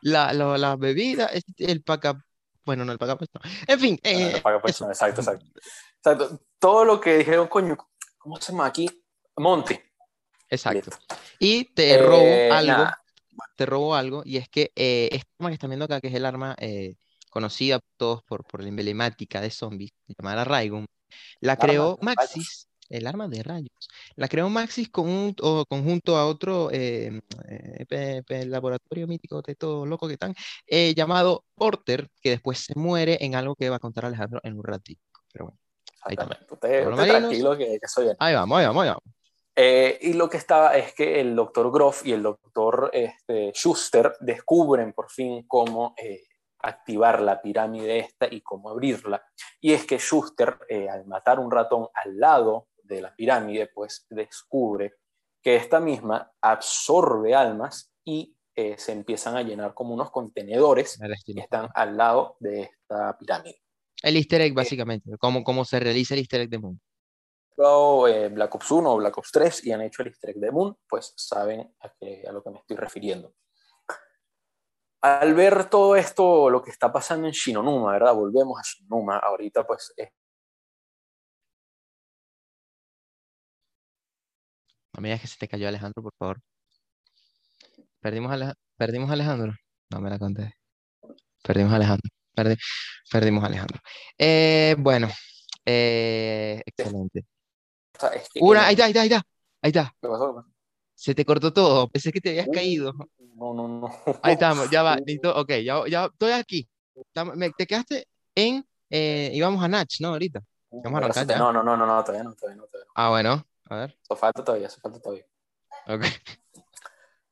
la, la, bebida, el paca, bueno, no el paca pues, no. En fin. Eh, exacto, exacto, exacto. Todo lo que dijeron, coño, ¿cómo se llama aquí? Monte. Exacto. Y te eh, robo algo, te robo algo, y es que eh, esta arma que están viendo acá, que es el arma eh, conocida todos por, por la emblemática de zombies, llamada Raigun, la creó Maxis, el arma de rayos, la creó Maxis con un, conjunto a otro eh, laboratorio mítico de todo loco que están, llamado Porter, que después se muere en algo que va a contar Alejandro en un ratito. Pero bueno. Ahí, tranquilo que, que soy bien. ahí vamos, ahí vamos, ahí vamos. Eh, y lo que estaba es que el doctor Groff y el doctor este, Schuster descubren por fin cómo eh, activar la pirámide esta y cómo abrirla. Y es que Schuster, eh, al matar un ratón al lado de la pirámide, pues descubre que esta misma absorbe almas y se empiezan a llenar como unos contenedores que están al lado de esta pirámide. El easter egg, básicamente, cómo, cómo se realiza el easter egg de Moon. Eh, Black Ops 1 o Black Ops 3 y han hecho el easter egg de Moon, pues saben a, a lo que me estoy refiriendo. Al ver todo esto, lo que está pasando en Shinonuma, ¿verdad? Volvemos a Shinonuma, ahorita pues No me digas que se te cayó Alejandro, por favor. Perdimos a, ¿Perdimos Alejandro. No me la conté. Perdimos a Alejandro. perdimos a Alejandro. Eh, bueno, eh, excelente. Una, ahí está, ahí está, ahí está. Ahí está. ¿Qué pasó? Se te cortó todo. Pensé que te habías caído. No, no, no. Ahí estamos, ya va. Listo. Ok, ya, ya estoy aquí. te quedaste en. Eh, íbamos a Natch, ¿no? Ahorita. Vamos a arrancar ya. No, no, no, no, todavía no, todavía no. Todavía Ah, bueno. A ver. Eso falta todavía, eso falta todavía. Ok.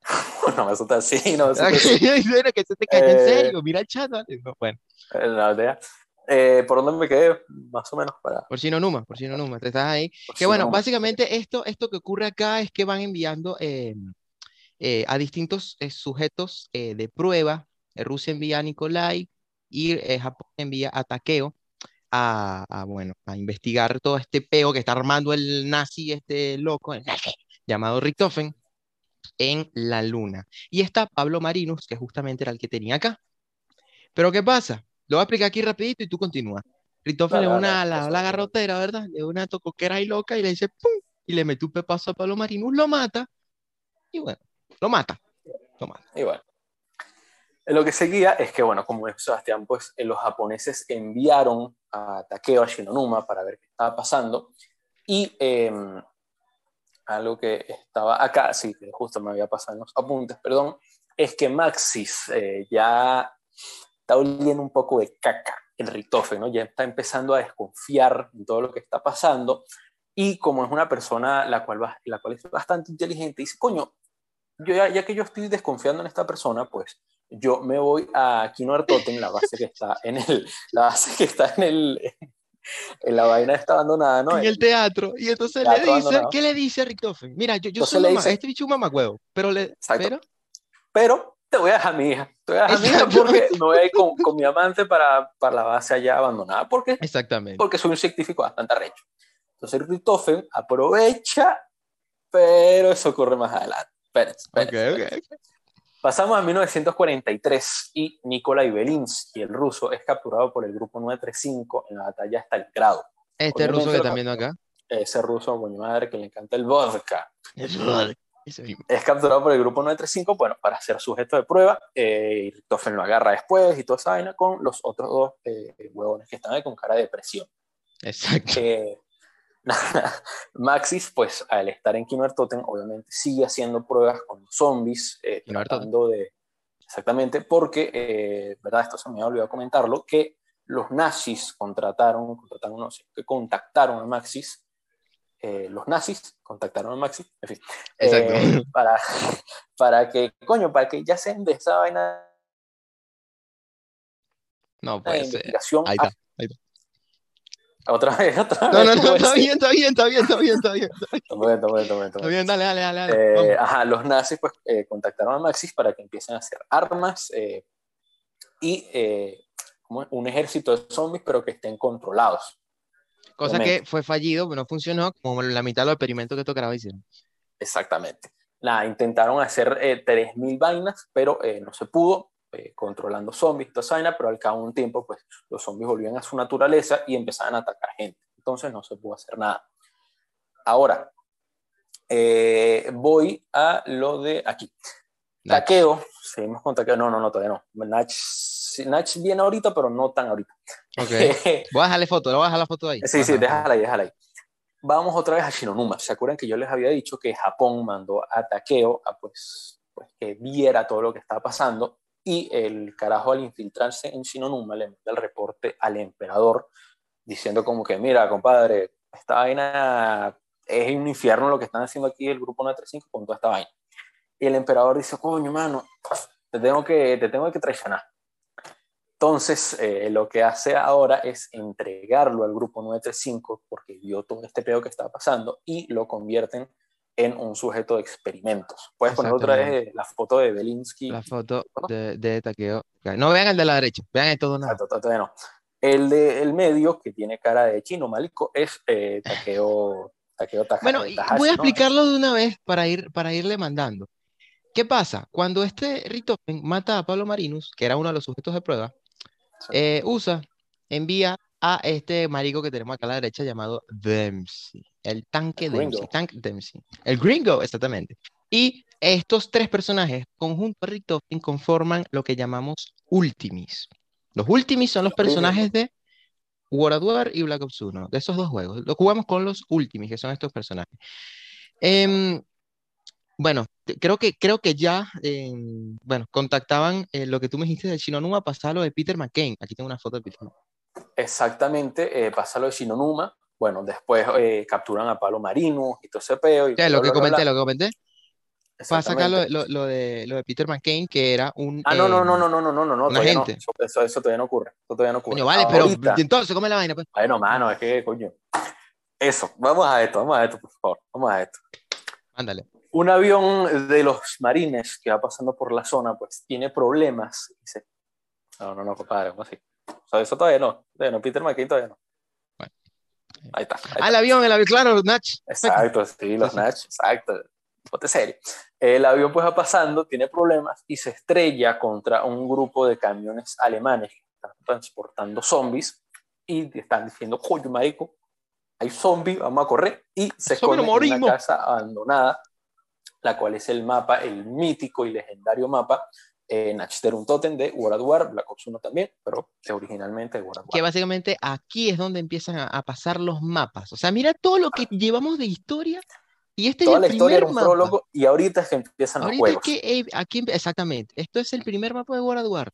no me asusta así, no me asusta así. que se te cayó en eh, serio. Mira el chat, ¿vale? No, bueno. La aldea. Eh, ¿Por dónde me quedé? Más o menos para... Por si no Numa, por si no Numa, te estás ahí. que bueno, básicamente esto, esto que ocurre acá es que van enviando eh, eh, a distintos sujetos de prueba. Rusia envía a Nikolai y Japón envía a Takeo a, bueno, a investigar todo este peo que está armando el nazi, este loco, llamado Richtofen, en la luna. Y está Pablo Marinus, que justamente era el que tenía acá. Pero ¿qué pasa? Lo voy a explicar aquí rapidito y tú continúas. Richtofen le una la, la, garrotera, ¿verdad? Le una tocoquera ahí loca y le dice ¡pum! Y le mete un pepazo a Pablo Marinus, lo mata. Y bueno, lo mata. Lo mata. Y bueno. Lo que seguía es que, bueno, como dijo Sebastián, pues eh, los japoneses enviaron a Takeo a Shinonuma para ver qué estaba pasando. Y em, algo que estaba acá, sí, que justo me había pasado en los apuntes, perdón, es que Maxis eh, ya está oliendo un poco de caca el Richtofen, ¿no? Ya está empezando a desconfiar en todo lo que está pasando y como es una persona la cual, la cual es bastante inteligente, dice, coño, yo ya, que yo estoy desconfiando en esta persona, pues yo me voy a Kino Totem, la base que está en el, la base que está en el, en la vaina está abandonada, ¿no? En el teatro. Y entonces le dice, ¿qué le dice a Richtofen? Mira, yo, yo soy mamá, este bicho es un mamacuevo, pero le, pero, pero te voy a dejar a mi hija. Te voy a dejar a mi hija porque me voy a ir con, con, mi amante para, para la base allá abandonada. ¿Por qué? Exactamente. Porque soy un científico bastante arrecho. Entonces Richtofen aprovecha, pero eso ocurre más adelante. Espérense, espérense, Pasamos a 1943 y Nikolai Belinsky, el ruso, es capturado por el grupo 935 en la batalla hasta el grado. Este ruso que están viendo acá. Ese ruso, mi madre, que le encanta el vodka. El vodka. Es capturado por el grupo 935, bueno, para ser sujeto de prueba, eh, y Toffen lo agarra después y toda esa vaina con los otros dos eh, huevones que están ahí con cara de presión. Exacto. Eh, Maxis, pues al estar en Kimmer Totem, obviamente sigue haciendo pruebas con zombies, eh, tratando de... Exactamente, porque, ¿verdad? Esto se me había olvidado comentarlo, que los nazis contrataron, contrataron no sé, que contactaron a Maxis eh, los nazis contactaron a Maxi, en fin, eh, para, para que, coño, para que ya se de esa vaina. No, pues. Ahí está, ahí está. Otra vez, otra vez. No, no, no, está bien, está bien, está bien, está bien, está bien. Está bien, dale, dale, dale. Eh, ajá, los nazis pues eh, contactaron a Maxis para que empiecen a hacer armas eh, y como un ejército de zombies, pero que estén controlados. Cosa que fue fallido, no funcionó, como la mitad de los experimentos que tocaba hicieron. Exactamente. Nada, intentaron hacer 3.000 vainas, pero no se pudo. Eh, controlando zombies, toda pero al cabo de un tiempo, pues los zombies volvían a su naturaleza y empezaban a atacar gente. Entonces no se pudo hacer nada. Ahora, eh, voy a lo de aquí. Taqueo, seguimos con taqueo. No, no, no, todavía no. Nach, Nach viene ahorita, pero no tan ahorita. Ok. voy a dejarle foto, voy a dejar la foto ahí. Sí, sí, déjala ahí, déjala ahí. Vamos otra vez a Shinonuma. ¿Se acuerdan que yo les había dicho que Japón mandó a Takeo a pues, pues que viera todo lo que estaba pasando? Y el carajo al infiltrarse en Shinonuma le manda el reporte al emperador diciendo como que, mira, compadre, esta vaina es un infierno lo que están haciendo aquí el grupo 935 con toda esta vaina. Y el emperador dice, coño, mano, te tengo que, te tengo que traicionar. Entonces, eh, lo que hace ahora es entregarlo al grupo 935 porque vio todo este pedo que está pasando y lo convierten en un sujeto de experimentos. Puedes poner otra vez la foto de Belinsky. La foto de, de Takeo. No vean el de la derecha, vean el todo nada. no. El de el medio, que tiene cara de chino malico, es eh, Takeo, Takeo Bueno, voy a explicarlo de una vez para, ir, para irle mandando. ¿Qué pasa? Cuando este Ritofen mata a Pablo Marinus, que era uno de los sujetos de prueba, eh, USA envía a este marico que tenemos acá a la derecha llamado Dempsey. El tanque Dempsey. Tank Dempsey. El gringo, exactamente. Y estos tres personajes, conjunto a conforman lo que llamamos Ultimis. Los Ultimis son los personajes de World War y Black Ops 1, de esos dos juegos. Lo jugamos con los Ultimis, que son estos personajes. Em, bueno, creo que, creo que ya, em, bueno, contactaban eh, lo que tú me dijiste de Shinonuma, pasaba de Peter McCain. Aquí tengo una foto de Peter McCain. Exactamente, eh, pasa lo de Shinonuma. Bueno, después eh, capturan a Palo Marino y todo ese peo. Y lo que comenté, lo que comenté. Pasa acá lo, lo, de, lo de Peter McCain, que era un. Ah, no, no, no, no, no, no, no, no, no. No. Eso, eso, todavía no ocurre. Eso todavía no ocurre. Coño, vale, pero entonces, come la vaina, pues. Bueno, mano, es que, coño. Eso, vamos a esto, vamos a esto, por favor, vamos a esto. Ándale. Un avión de los marines que va pasando por la zona, pues tiene problemas. Dice, no, no, no, compadre, ¿cómo así? O sea, eso todavía no. Todavía no. Peter McKay todavía no. Bueno. Ahí está. ah, el avión, el avión, claro, los Natch. Exacto, sí, los Natch, exacto. Ponte serio. El avión pues va pasando, tiene problemas y se estrella contra un grupo de camiones alemanes que están transportando zombies y están diciendo, coño, marico, hay zombies, vamos a correr y se esconde en una casa abandonada, la cual es el mapa, el mítico y legendario mapa en un Totem de World War, Black Ops 1 también, pero originalmente de War. Que básicamente aquí es donde empiezan a, pasar los mapas. O sea, mira todo lo que llevamos de historia. Y este Toda es el la historia era un prólogo y ahorita es que empiezan los juegos. que, eh, aquí, exactamente, esto es el primer mapa de World War.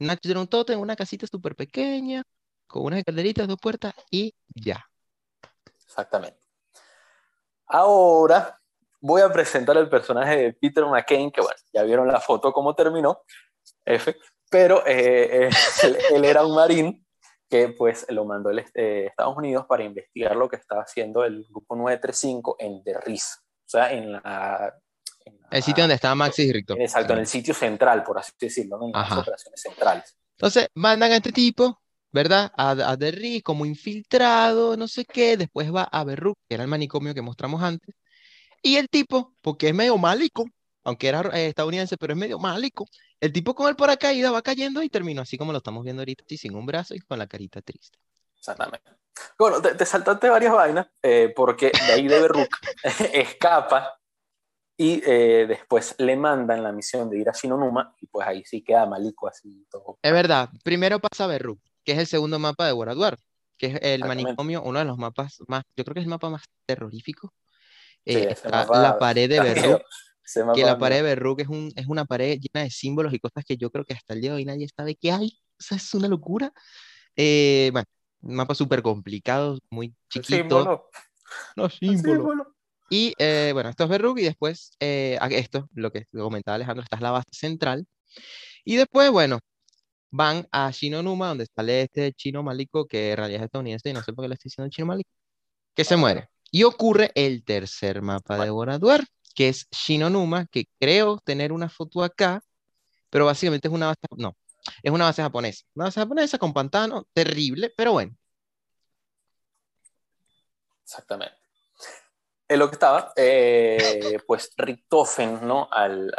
un Totem, una casita súper pequeña, con unas escaleritas, dos puertas y ya. Exactamente. Ahora voy a presentar el personaje de Peter McCain, que bueno, ya vieron la foto cómo terminó, F, pero eh, eh, él, era un marín que pues lo mandó a eh, Estados Unidos para investigar lo que estaba haciendo el grupo 935 en The Riz, o sea, en la... el sitio donde estaba Maxi y. Exacto, en el sitio central, por así decirlo, en las operaciones centrales. Entonces, mandan a este tipo, ¿verdad? A, a Riz como infiltrado, no sé qué, después va a Berruk, que era el manicomio que mostramos antes, y el tipo, porque es medio málico, aunque era eh, estadounidense, pero es medio málico, el tipo con el paracaídas va cayendo y terminó así como lo estamos viendo ahorita, sin un brazo y con la carita triste. Exactamente. Bueno, te, saltaste varias vainas, eh, porque de ahí de Berruk escapa y eh, después le mandan la misión de ir a Shinonuma y pues ahí sí queda malico así todo. Es verdad, primero pasa Berruk, que es el segundo mapa de World War, que es el manicomio, uno de los mapas más, yo creo que es el mapa más terrorífico eh, la pared de Berruk. que la pared de Berruk es, un, es una pared llena de símbolos y cosas que yo creo que hasta el día de hoy nadie sabe qué hay. O sea, es una locura. Eh, bueno, mapa súper complicado, muy chiquito. No, símbolo. Y eh, bueno, esto es Berruk y después esto, lo que comentaba Alejandro, esta es la base central. Y después, bueno, van a Shinonuma, donde sale este chino malico, que en realidad es estadounidense, y no sé por qué le estoy diciendo chino malico, que se muere. Y ocurre el tercer mapa de Boraduar, que es Shinonuma, que creo tener una foto acá, pero básicamente es una base, no, es una base japonesa. Una base japonesa con pantano, terrible, pero bueno. Exactamente. En lo que estaba, eh, pues Richtofen, ¿no? Al,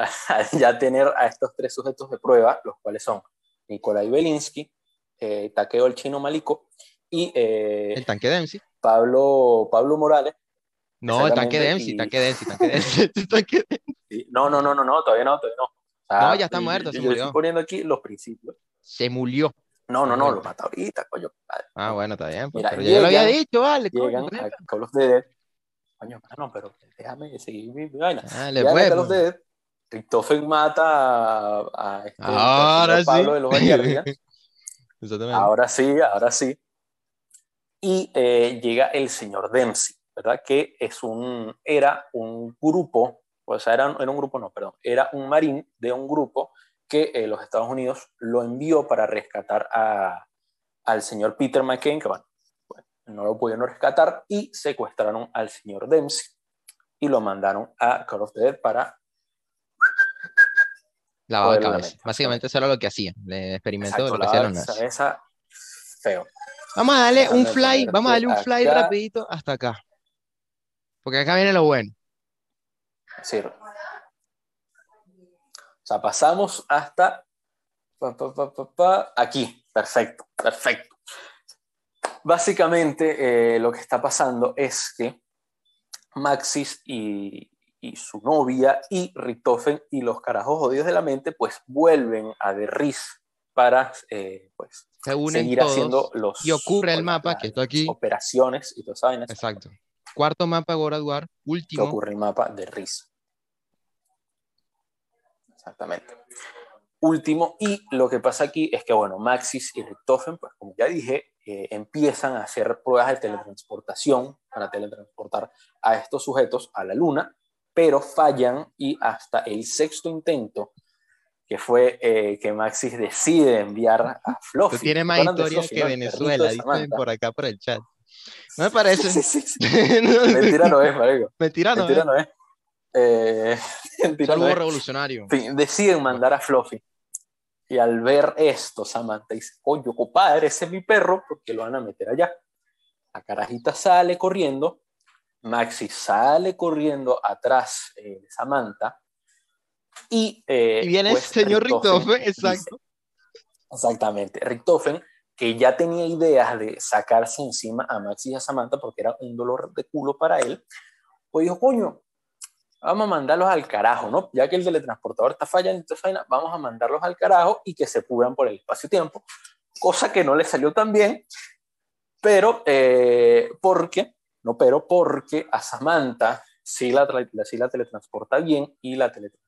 ya tener a estos tres sujetos de prueba, los cuales son Nikolai Belinsky, eh, Takeo el chino Malico y... Eh, el tanque Dempsey. Pablo, Pablo Morales. No, el tanque Dempsey, tanque Dempsey, tanque Dempsey. No, no, no, no, no, todavía no, todavía no. no, ya está muerto, se murió. Estoy poniendo aquí los principios. Se murió. No, no, no, lo mata ahorita, coño. Ah, bueno, está bien. Pues, pero yo ya lo había dicho, vale. Llegan coño, a Call of Coño, no, pero déjame seguir mi vaina. Ah, le fue. Call of the Dead. Christopher mata a, a este, ahora Pablo de los Ahora sí, ahora sí. Y eh, llega el señor Dempsey, ¿verdad? Que es un, era un grupo, o sea, era, era un grupo, no, perdón, era un marín de un grupo que eh, los Estados Unidos lo envió para rescatar a, al señor Peter McCain, que bueno, no lo pudieron rescatar, y secuestraron al señor Dempsey y lo mandaron a Call of the Dead para... Lavado de cabeza. Básicamente eso era lo que hacían, el experimento de lo que hacían los Esa, feo. Vamos a darle un fly, vamos a darle un fly rapidito hasta acá. Porque acá viene lo bueno. Sí, o sea, pasamos hasta aquí. Perfecto, perfecto. Básicamente eh, lo que está pasando es que Maxis y, su novia y Richtofen y los carajos jodidos de la mente pues vuelven a Derris para eh, pues, seguir haciendo los... Y ocurre el mapa, que está aquí. Operaciones y todas esas Exacto. Cuarto mapa, Goraduar. Último. ocurre el mapa de Riz. Exactamente. Último, y lo que pasa aquí es que, bueno, Maxis y Richtofen, pues como ya dije, eh, empiezan a hacer pruebas de teletransportación para teletransportar a estos sujetos a la Luna, pero fallan y hasta el sexto intento, que fue eh, que Maxis decide enviar a Fluffy. Tiene más historia que Venezuela, dicen por acá por el chat. No me parece. Mentira no es, marico. Mentira no Mentira no es. Eh, Saludo revolucionario. deciden mandar a Fluffy. Y al ver esto, Samantha dice, coño, compadre, ese es mi perro, porque lo van a meter allá. La carajita sale corriendo, Maxi sale corriendo atrás eh, de Samantha. Y, eh, viene el pues, señor Richtofen, exacto. exactamente, Richtofen, que ya tenía ideas de sacarse encima a Maxi y a Samantha porque era un dolor de culo para él, pues dijo, coño, vamos a mandarlos al carajo, ¿no? Ya que el teletransportador está fallando, entonces vamos a mandarlos al carajo y que se pudran por el espacio-tiempo, cosa que no le salió tan bien, pero eh, porque, no pero porque a Samantha sí la, sí la teletransporta bien y la teletransporta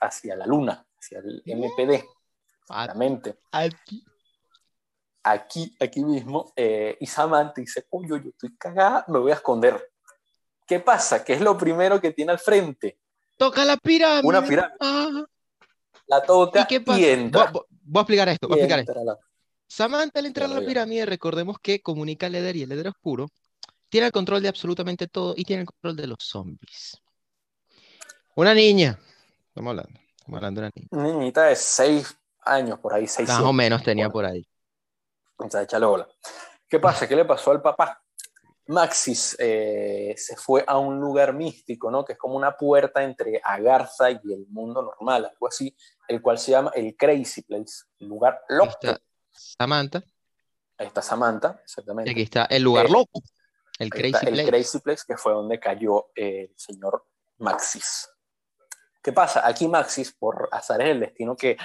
hacia la luna, hacia el MPD, claramente. Aquí. Aquí, aquí mismo, eh, y Samantha dice, coño, yo estoy cagada, me voy a esconder ¿Qué pasa? ¿Qué es lo primero que tiene al frente? Toca la pirámide. Una pirámide. Ah. La toca y, entra. Voy, a explicar esto. Voy a explicar esto. Samantha al entrar a la pirámide, recordemos que comunica al Eder y el Eder oscuro tiene el control de absolutamente todo y tiene el control de los zombies. Una niña. Estamos hablando. Estamos hablando de una niña. Niñita de seis años, por ahí, seis Más o menos tenía por ahí. O sea, échale bola. ¿Qué pasa? ¿Qué le pasó al papá? Maxis eh, se fue a un lugar místico, ¿no? Que es como una puerta entre Agartha y el mundo normal, algo así, el cual se llama el Crazy Place, el lugar loco. Está Samantha. Ahí está Samantha, exactamente. Y aquí está el lugar eh, loco, el Crazy Place. El Crazy Place, que fue donde cayó el señor Maxis. ¿Qué pasa? Aquí Maxis, por azares del destino que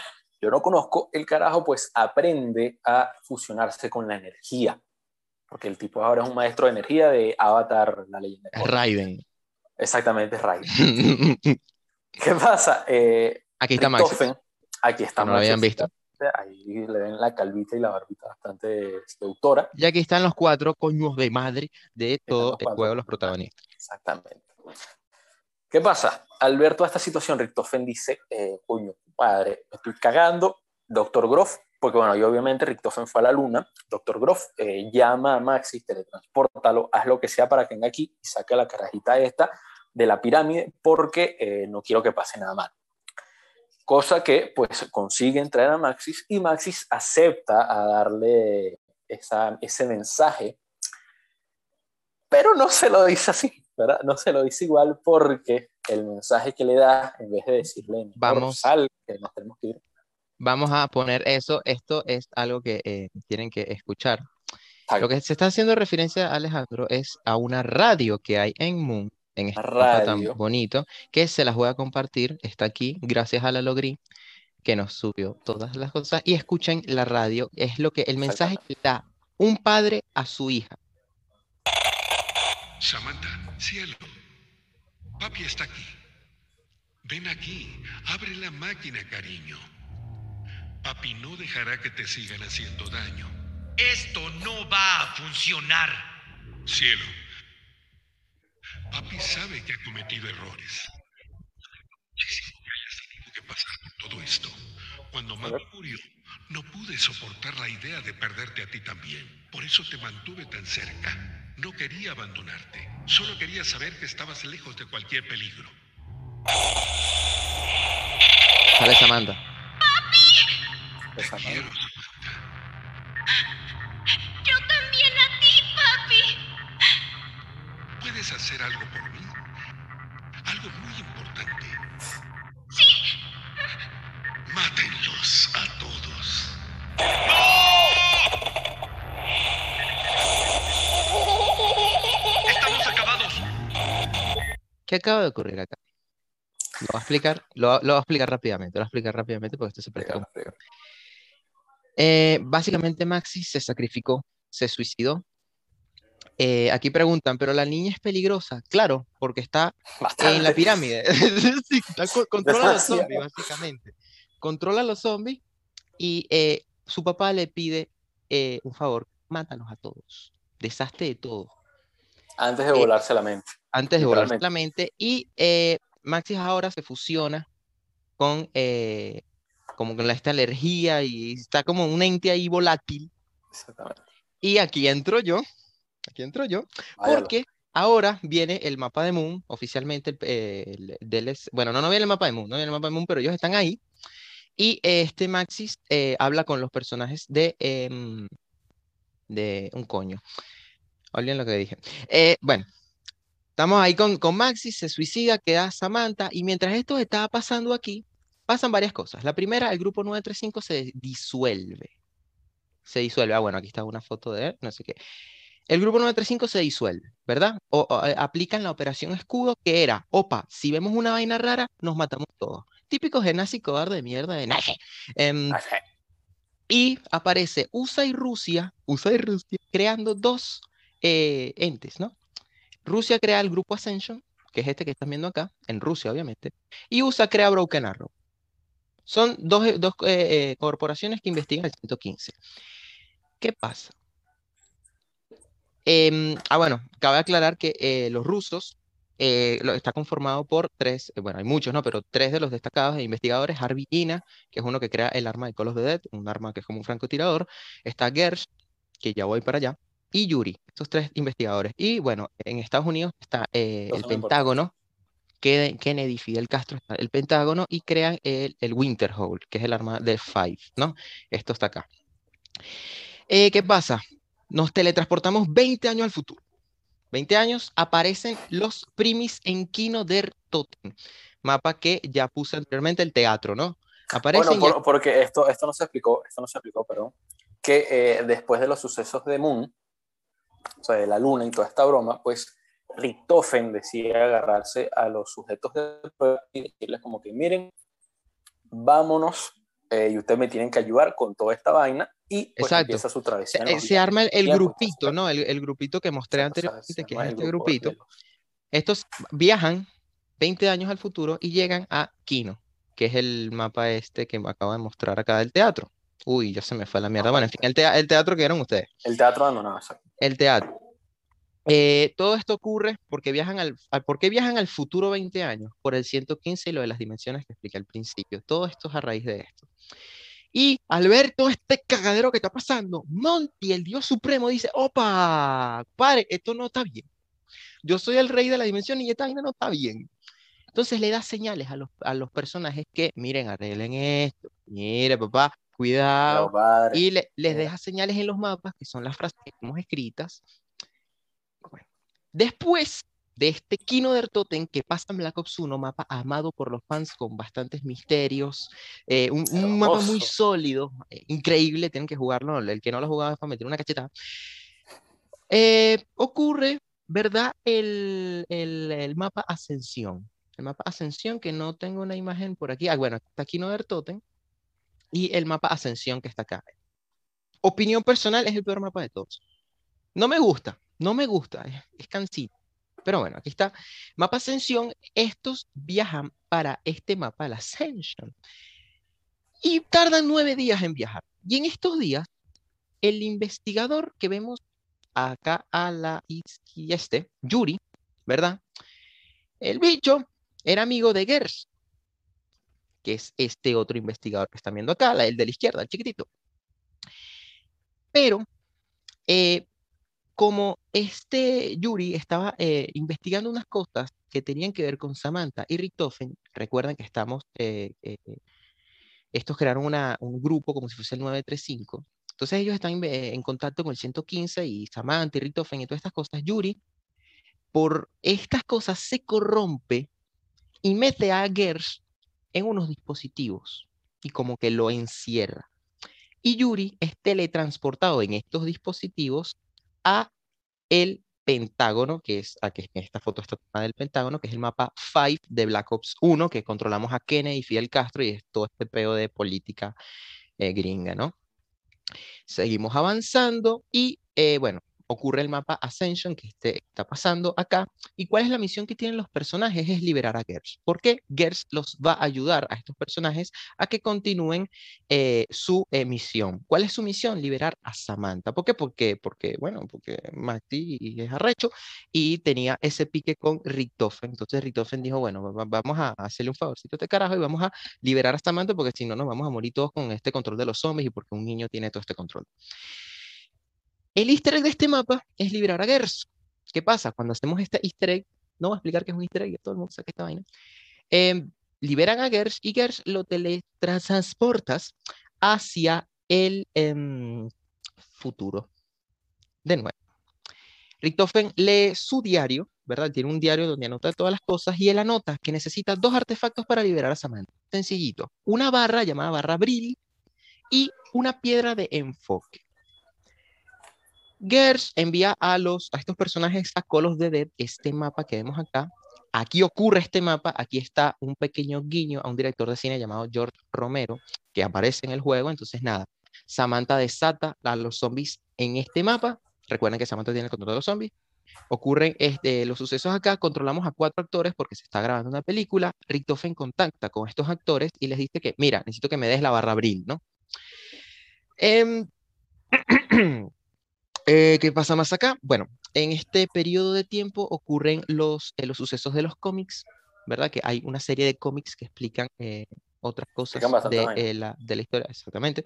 yo no conozco, el carajo pues aprende a fusionarse con la energía porque el tipo ahora es un maestro de energía de Avatar, la leyenda. Raiden. Exactamente, Raiden. ¿Qué pasa? Eh, aquí está Max. Aquí está No lo habían visto. Ahí le ven la calvita y la barbita bastante seductora. Y aquí están los cuatro coños de madre de todo el juego, los protagonistas. Exactamente. ¿Qué pasa? Al ver toda esta situación, Richtofen dice, eh, coño, padre, me estoy cagando. Doctor Groff porque bueno, y obviamente Richtofen fue a la luna, Dr. Groff eh, llama a Maxis, teletransportalo, haz lo que sea para que venga aquí y saque la carajita esta de la pirámide porque eh, no quiero que pase nada mal. Cosa que pues consiguen traer a Maxis y Maxis acepta a darle ese mensaje, pero no se lo dice así, ¿verdad? No se lo dice igual porque el mensaje que le da, en vez de decirle, vamos, sal, que nos tenemos que ir, vamos a poner eso. Esto es algo que eh, tienen que escuchar. Lo que se está haciendo referencia, Alejandro, es a una radio que hay en Moon, en este radio tan bonito, que se las voy a compartir. Está aquí, gracias a la Logri, que nos subió todas las cosas. Y escuchen la radio, es lo que el mensaje que da un padre a su hija. Samantha, cielo, papi está aquí. Ven aquí, abre la máquina, cariño. Papi no dejará que te sigan haciendo daño. Esto no va a funcionar. Cielo, papi sabe que ha cometido errores. Muchísimo que hayas tenido que pasar por todo esto. Cuando mami murió, no pude soportar la idea de perderte a ti también. Por eso te mantuve tan cerca. No quería abandonarte. Solo quería saber que estabas lejos de cualquier peligro. Sale Samantha. Yo también a ti, papi. ¿Puedes hacer algo por mí? ¿Qué acaba de ocurrir acá? Lo voy a explicar, lo, lo voy a explicar rápidamente, lo voy a explicar rápidamente porque esto se presta. Eh, básicamente Maxi se sacrificó, se suicidó. Eh, aquí preguntan, ¿pero la niña es peligrosa? Claro, porque está en la pirámide. controla a los zombies, básicamente. Controla a los zombies y eh, su papá le pide un favor, mátanos a todos, deshazte de todo. Antes de volarse la mente. Antes de volarse la mente. Y Maxis ahora se fusiona con como con esta alergia y está como un ente ahí volátil. Exactamente. Y aquí entro yo, aquí entro yo, porque ahora viene el mapa de Moon, oficialmente, el, bueno, no, no viene el mapa de Moon, no viene el mapa de Moon, pero ellos están ahí. Y este Maxis eh, habla con los personajes de, em, de un coño. Olviden lo que dije. Eh, bueno, estamos ahí con, con Maxis, se suicida, queda Samantha, y mientras esto estaba pasando aquí, pasan varias cosas. La primera, el grupo 935 se disuelve. Se disuelve. Ah, bueno, aquí está una foto de él, no sé qué. El grupo 935 se disuelve, ¿verdad? O, eh, aplican la operación escudo, que era, opa, si vemos una vaina rara, nos matamos todos. Típicos de nazi cobarde de mierda de. Em, y aparece USA y Rusia, USA y Rusia, creando dos eh, entes, ¿no? Rusia crea el grupo Ascension, que es este que están viendo acá, en Rusia, obviamente, y USA crea Broken Arrow. Son dos, eh, dos eh, eh, corporaciones que investigan el 115. ¿Qué pasa? Em, ah, bueno, cabe aclarar que los rusos está conformado por tres, bueno, hay muchos, ¿no? Pero tres de los destacados investigadores, Harvey Ina, que es uno que crea el arma de Call of the Dead, un arma que es como un francotirador, está Gersh, que ya voy para allá, y Yuri, estos tres investigadores. Y bueno, en Estados Unidos está el Pentágono, Kennedy, Fidel Castro, el Pentágono y crean el, el Winterhold, que es el arma de Five, ¿no? Esto está acá. Eh, ¿Qué pasa? Nos teletransportamos 20 años al futuro. 20 años aparecen los primis en Kino der Totem, mapa que ya puse anteriormente el teatro, ¿no? Aparecen bueno, porque esto, esto no se explicó, esto no se explicó, perdón, que eh, después de los sucesos de Moon, o sea, de la luna y toda esta broma, pues Richtofen decía agarrarse a los sujetos de prueba y decirles como que miren, vámonos eh, y ustedes me tienen que ayudar con toda esta vaina y pues empieza su travesía. Se, arma el, grupito, ¿no? El, grupito que mostré anteriormente, que es este grupito. Estos viajan 20 años al futuro y llegan a Kino, que es el mapa este que me acabo de mostrar acá del teatro. Uy, ya se me fue la mierda. Bueno, en fin, el, el teatro que eran ustedes. El teatro abandonado, exacto. El teatro. Eh, todo esto ocurre porque viajan al, ¿por qué viajan al futuro 20 años? Por el 115 y lo de las dimensiones que expliqué al principio. Todo esto es a raíz de esto. Y al ver todo este cagadero que está pasando, Monty, el dios supremo, dice, opa, padre, esto no está bien. Yo soy el rey de la dimensión y esta vaina no está bien. Entonces le da señales a los, a los personajes que, miren, arreglen esto, mire, papá, cuidado. y les deja señales en los mapas, que son las frases que hemos escritas. Después de este Kino der Totem que pasa en Black Ops 1, mapa amado por los fans con bastantes misterios, eh, un, mapa muy sólido, eh, increíble, tienen que jugarlo, el que no lo ha jugado es para meter una cachetada. Eh, ocurre, ¿verdad? El, el, el, mapa Ascensión. El mapa Ascensión, que no tengo una imagen por aquí. Ah, bueno, está Kino der Totem. Y el mapa Ascensión que está acá. Opinión personal, es el peor mapa de todos. No me gusta, no me gusta, es, es cansito. Pero bueno, aquí está. Mapa Ascensión, estos viajan para este mapa, la Ascension. Y tardan nueve días en viajar. Y en estos días, el investigador que vemos acá a la izquierda, Yuri, ¿verdad? El bicho era amigo de Gers, que es este otro investigador que están viendo acá, el de la izquierda, el chiquitito. Pero eh, como este Yuri estaba eh, investigando unas cosas que tenían que ver con Samantha y Richtofen, recuerden que estamos, eh, eh, estos crearon un grupo como si fuese el 935, entonces ellos están en contacto con el 115 y Samantha y Richtofen y todas estas cosas, Yuri, por estas cosas se corrompe y mete a Gers en unos dispositivos y como que lo encierra. Y Yuri es teletransportado en estos dispositivos a el Pentágono, que es aquí esta foto está tomada del Pentágono, que es el mapa 5 de Black Ops 1, que controlamos a Kennedy y Fidel Castro y es todo este peo de política eh, gringa, ¿no? Seguimos avanzando y, eh, bueno, ocurre el mapa Ascension que este, está pasando acá. ¿Y cuál es la misión que tienen los personajes? Es liberar a Gers. ¿Por qué? Gers los va a ayudar a estos personajes a que continúen eh, su eh, misión. ¿Cuál es su misión? Liberar a Samantha. ¿Por qué? Porque, porque bueno, porque Marty es arrecho y tenía ese pique con Richtofen. Entonces Richtofen dijo, bueno, vamos a hacerle un favorcito a este carajo y vamos a liberar a Samantha porque si no nos vamos a morir todos con este control de los zombies y porque un niño tiene todo este control. El easter egg de este mapa es liberar a Gers. ¿Qué pasa? Cuando hacemos este easter egg, no voy a explicar qué es un easter egg, todo el mundo sabe esta vaina. Em, liberan a Gers y Gers lo teletransportas hacia el em, futuro. De nuevo. Richtofen lee su diario, ¿verdad? Tiene un diario donde anota todas las cosas y él anota que necesita dos artefactos para liberar a Samantha. Sencillito. Una barra llamada barra Brill y una piedra de enfoque. Gers envía a, los, a estos personajes a Call of the Dead, este mapa que vemos acá. Aquí ocurre este mapa, aquí está un pequeño guiño a un director de cine llamado George Romero, que aparece en el juego. Entonces, nada, Samantha desata a los zombies en este mapa. Recuerden que Samantha tiene el control de los zombies. Ocurren este, los sucesos acá, controlamos a cuatro actores porque se está grabando una película. Richtofen contacta con estos actores y les dice que, mira, necesito que me des la barra abril, ¿no? Eh, Eh, ¿Qué pasa más acá? Bueno, en este periodo de tiempo ocurren los, eh, los sucesos de los cómics, ¿verdad? Que hay una serie de cómics que explican eh, otras cosas de, la, de, la, historia, exactamente.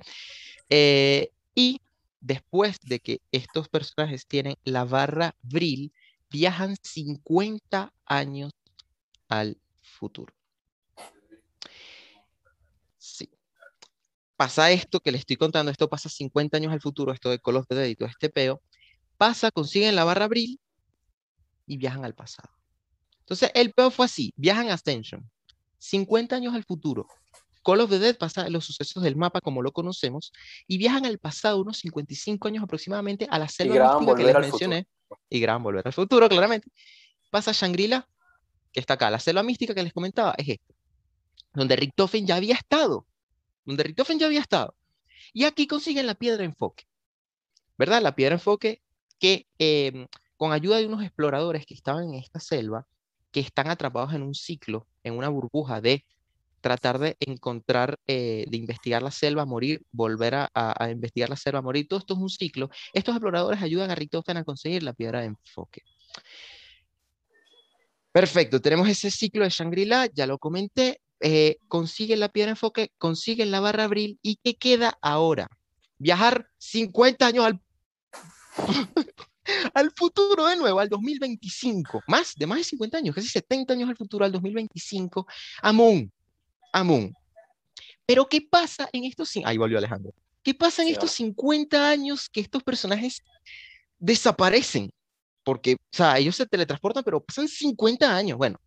y después de que estos personajes tienen la barra Vril, viajan 50 años al futuro. Sí pasa esto que le estoy contando, esto pasa 50 años al futuro, esto de Call of Duty todo este peo, pasa, consiguen la barra Abril y viajan al pasado. Entonces, el peo fue así, viajan a Ascension, 50 años al futuro, Call of the Dead pasa los sucesos del mapa como lo conocemos y viajan al pasado unos 55 años aproximadamente a la selva mística que les mencioné y gran volver al futuro, claramente. Pasa Shangri-La, que está acá. La selva mística que les comentaba es esta, donde Richtofen ya había estado donde Richtofen ya había estado. Y aquí consiguen la piedra enfoque, ¿verdad? La piedra enfoque que em, con ayuda de unos exploradores que estaban en esta selva, que están atrapados en un ciclo, en una burbuja de tratar de encontrar, eh, de investigar la selva, morir, volver a, investigar la selva, morir. Todo esto es un ciclo. Estos exploradores ayudan a Richtofen a conseguir la piedra de enfoque. Perfecto, tenemos ese ciclo de Shangri-La, ya lo comenté. Eh, consiguen la piedra de enfoque, consiguen la barra abril y ¿qué queda ahora? Viajar 50 años al, al futuro de nuevo, al 2025, más de más de 50 años, casi 70 años al futuro, al 2025, a Moon, a Moon. Pero ¿qué pasa en estos... Ahí volvió Alejandro. ¿Qué pasa en estos 50 años que estos personajes desaparecen? Porque, o sea, ellos se teletransportan, pero pasan 50 años. Bueno,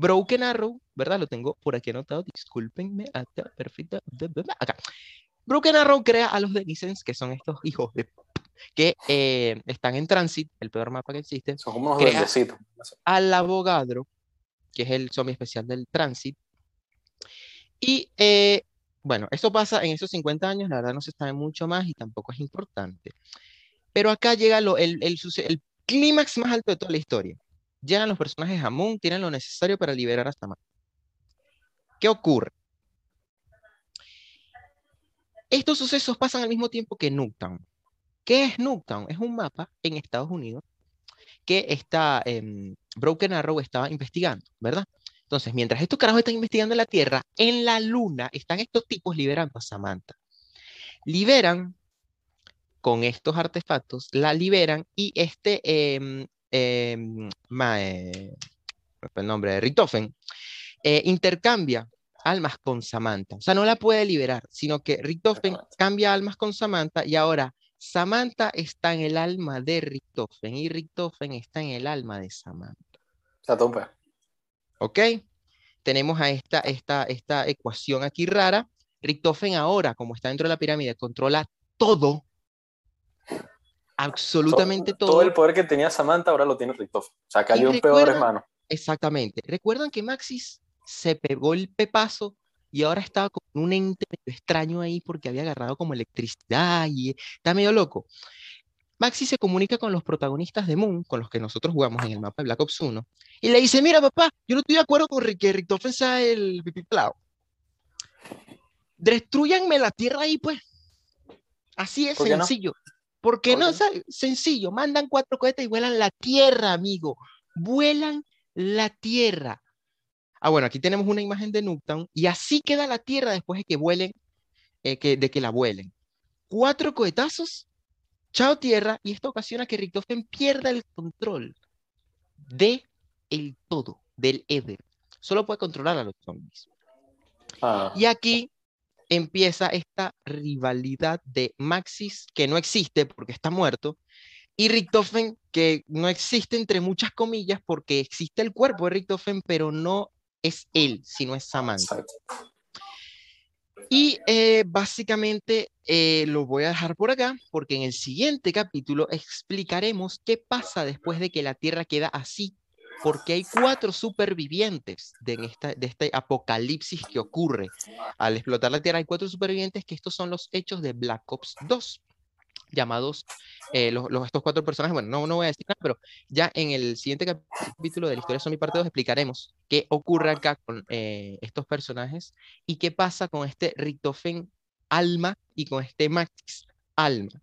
Broken Arrow, ¿verdad? Lo tengo por aquí anotado, discúlpenme, acá, perfecto, acá. Broken Arrow crea a los Denizens, que son estos hijos de que eh, están en Transit, el peor mapa que existe. Son como unos Al abogado, que es el zombie especial del Transit. Y eh, bueno, esto pasa en esos 50 años, la verdad no se sabe mucho más y tampoco es importante. Pero acá llega lo, el, el, el clímax más alto de toda la historia. Llegan los personajes a Moon, tienen lo necesario para liberar a Samantha. ¿Qué ocurre? Estos sucesos pasan al mismo tiempo que Nuketown. ¿Qué es Nuketown? Es un mapa en Estados Unidos que está, en Broken Arrow estaba investigando, ¿verdad? Entonces, mientras estos carajos están investigando la Tierra, en la Luna están estos tipos liberando a Samantha. Liberan con estos artefactos, la liberan y este em, em, eh, el nombre de Richtofen, eh, intercambia almas con Samantha. O sea, no la puede liberar, sino que Richtofen cambia almas con Samantha y ahora Samantha está en el alma de Richtofen y Richtofen está en el alma de Samantha. Se tope. ¿Ok? Tenemos a esta, esta, esta ecuación aquí rara. Richtofen ahora, como está dentro de la pirámide, controla todo absolutamente todo. Todo el poder que tenía Samantha ahora lo tiene Richtofen. O sea, cayó un peor hermano. Exactamente. ¿Recuerdan que Maxis se pegó el pepazo y ahora estaba con un ente extraño ahí porque había agarrado como electricidad y está medio loco? Maxis se comunica con los protagonistas de Moon, con los que nosotros jugamos en el mapa de Black Ops 1, y le dice, mira papá, yo no estoy de acuerdo con que Richtofen sea el pipiplao. Destruyanme la tierra ahí, pues. Así es sencillo. ¿Por qué no? sencillo, mandan cuatro cohetes y vuelan la Tierra, amigo. Vuelan la Tierra. Ah, bueno, aquí tenemos una imagen de Nuketown y así queda la Tierra después de que vuelen, eh, que, de que la vuelen. Cuatro cohetazos, chao Tierra, y esto ocasiona que Richtofen pierda el control de el todo, del Eder. Solo puede controlar a los zombies. Ah. Y aquí empieza esta rivalidad de Maxis, que no existe porque está muerto, y Richtofen, que no existe entre muchas comillas porque existe el cuerpo de Richtofen, pero no es él, sino es Samantha. Y eh, básicamente eh, lo voy a dejar por acá porque en el siguiente capítulo explicaremos qué pasa después de que la Tierra queda así porque hay cuatro supervivientes de, esta, de este apocalipsis que ocurre al explotar la Tierra. Hay cuatro supervivientes que estos son los hechos de Black Ops 2 llamados eh, los, estos cuatro personajes. Bueno, no, no voy a decir nada, pero ya en el siguiente capítulo de la historia Zombie Parte 2 explicaremos qué ocurre acá con eh, estos personajes y qué pasa con este Richtofen alma y con este Max alma.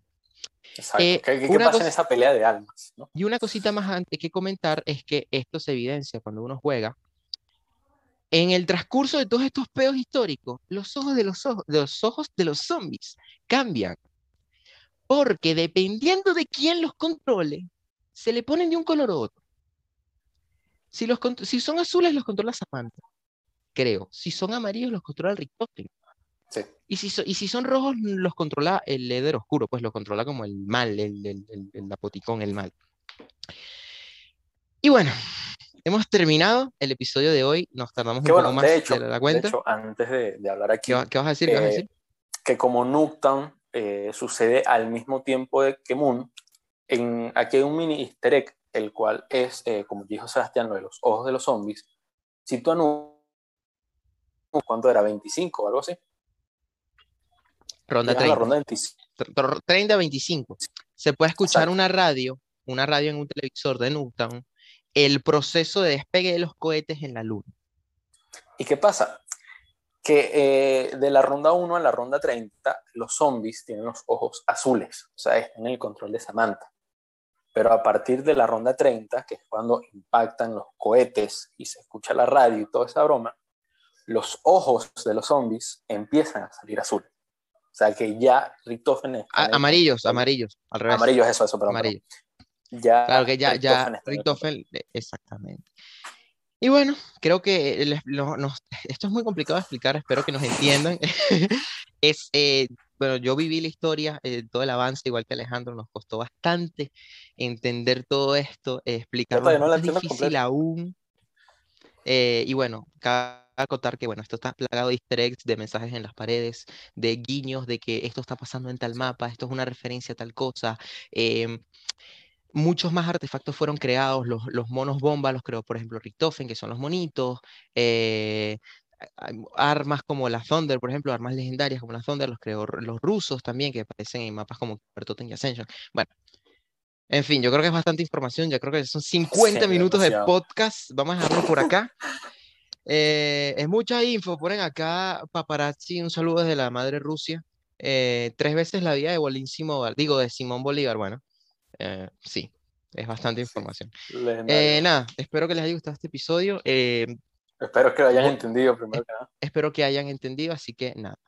Exacto. Eh, ¿Qué, pasa en esa pelea de almas? Y una cosita más antes que comentar es que esto se evidencia cuando uno juega. En el transcurso de todos estos peos históricos, los ojos de los ojos de los, ojos de los zombies cambian. Porque dependiendo de quién los controle, se le ponen de un color u otro. Si, los, si son azules, los controla Samantha, creo. Si son amarillos, los controla el y si, y si son rojos, los controla el Eder oscuro, pues lo controla como el mal, el, el, el, apoticón, el mal. Y bueno, hemos terminado el episodio de hoy. Nos tardamos un poco más de, la cuenta. De hecho, antes de, de hablar aquí. ¿Qué, vas a decir? ¿Qué vas a eh, decir? Que como Nuketown eh, sucede al mismo tiempo que Moon, en, aquí hay un mini easter egg, el cual es, eh, como dijo Sebastián, lo de los ojos de los zombies. Si tú a ¿cuánto era? ¿25 o algo así? Ronda 30. 30, 25. Se puede escuchar una radio, una radio en un televisor de Newton, el proceso de despegue de los cohetes en la Luna. ¿Y qué pasa? Que eh, de la ronda 1 a la ronda 30, los zombies tienen los ojos azules, o sea, están en el control de Samantha. Pero a partir de la ronda 30, que es cuando impactan los cohetes y se escucha la radio y toda esa broma, los ojos de los zombies empiezan a salir azul. O sea que ya Richtofen amarillos, amarillos, al revés. Amarillos, eso, eso, pero amarillos. Ya claro que ya, ya Richtofen, exactamente. Y bueno, creo que esto es muy complicado de explicar, espero que nos entiendan. es, eh, bueno, yo viví la historia, eh, todo el avance, igual que Alejandro, nos costó bastante entender todo esto, explicarlo. No es difícil aún. Eh, y bueno, cabe acotar que bueno, esto está plagado de easter eggs, de mensajes en las paredes, de guiños de que esto está pasando en tal mapa, esto es una referencia a tal cosa. Em, muchos más artefactos fueron creados, los, los, monos bomba los creó, por ejemplo, Richtofen, que son los monitos, eh, armas como la Thunder, por ejemplo, armas legendarias como la Thunder, los creó los rusos también, que aparecen en mapas como Pertoten y Ascension. Bueno, en fin, yo creo que es bastante información, ya creo que son 50 minutos de podcast, vamos a dejarlo por acá. Eh, es mucha info, ponen acá paparazzi, un saludo desde la madre Rusia. Eh, tres veces la vida de Bolísimo, digo, de Simón Bolívar, bueno, eh, sí, es bastante información. nada, espero que les haya gustado este episodio. espero que lo hayan entendido primero que nada. Espero que hayan entendido, así que nada.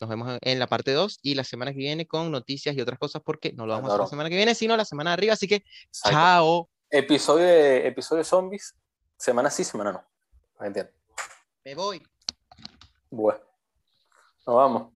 Nos vemos en la parte 2 y la semana que viene con noticias y otras cosas porque no lo vamos a hacer la semana que viene, sino la semana de arriba. Así que, chao. Episodio de, episodio zombies, semana sí, semana no. Me voy. Bueno, nos vamos.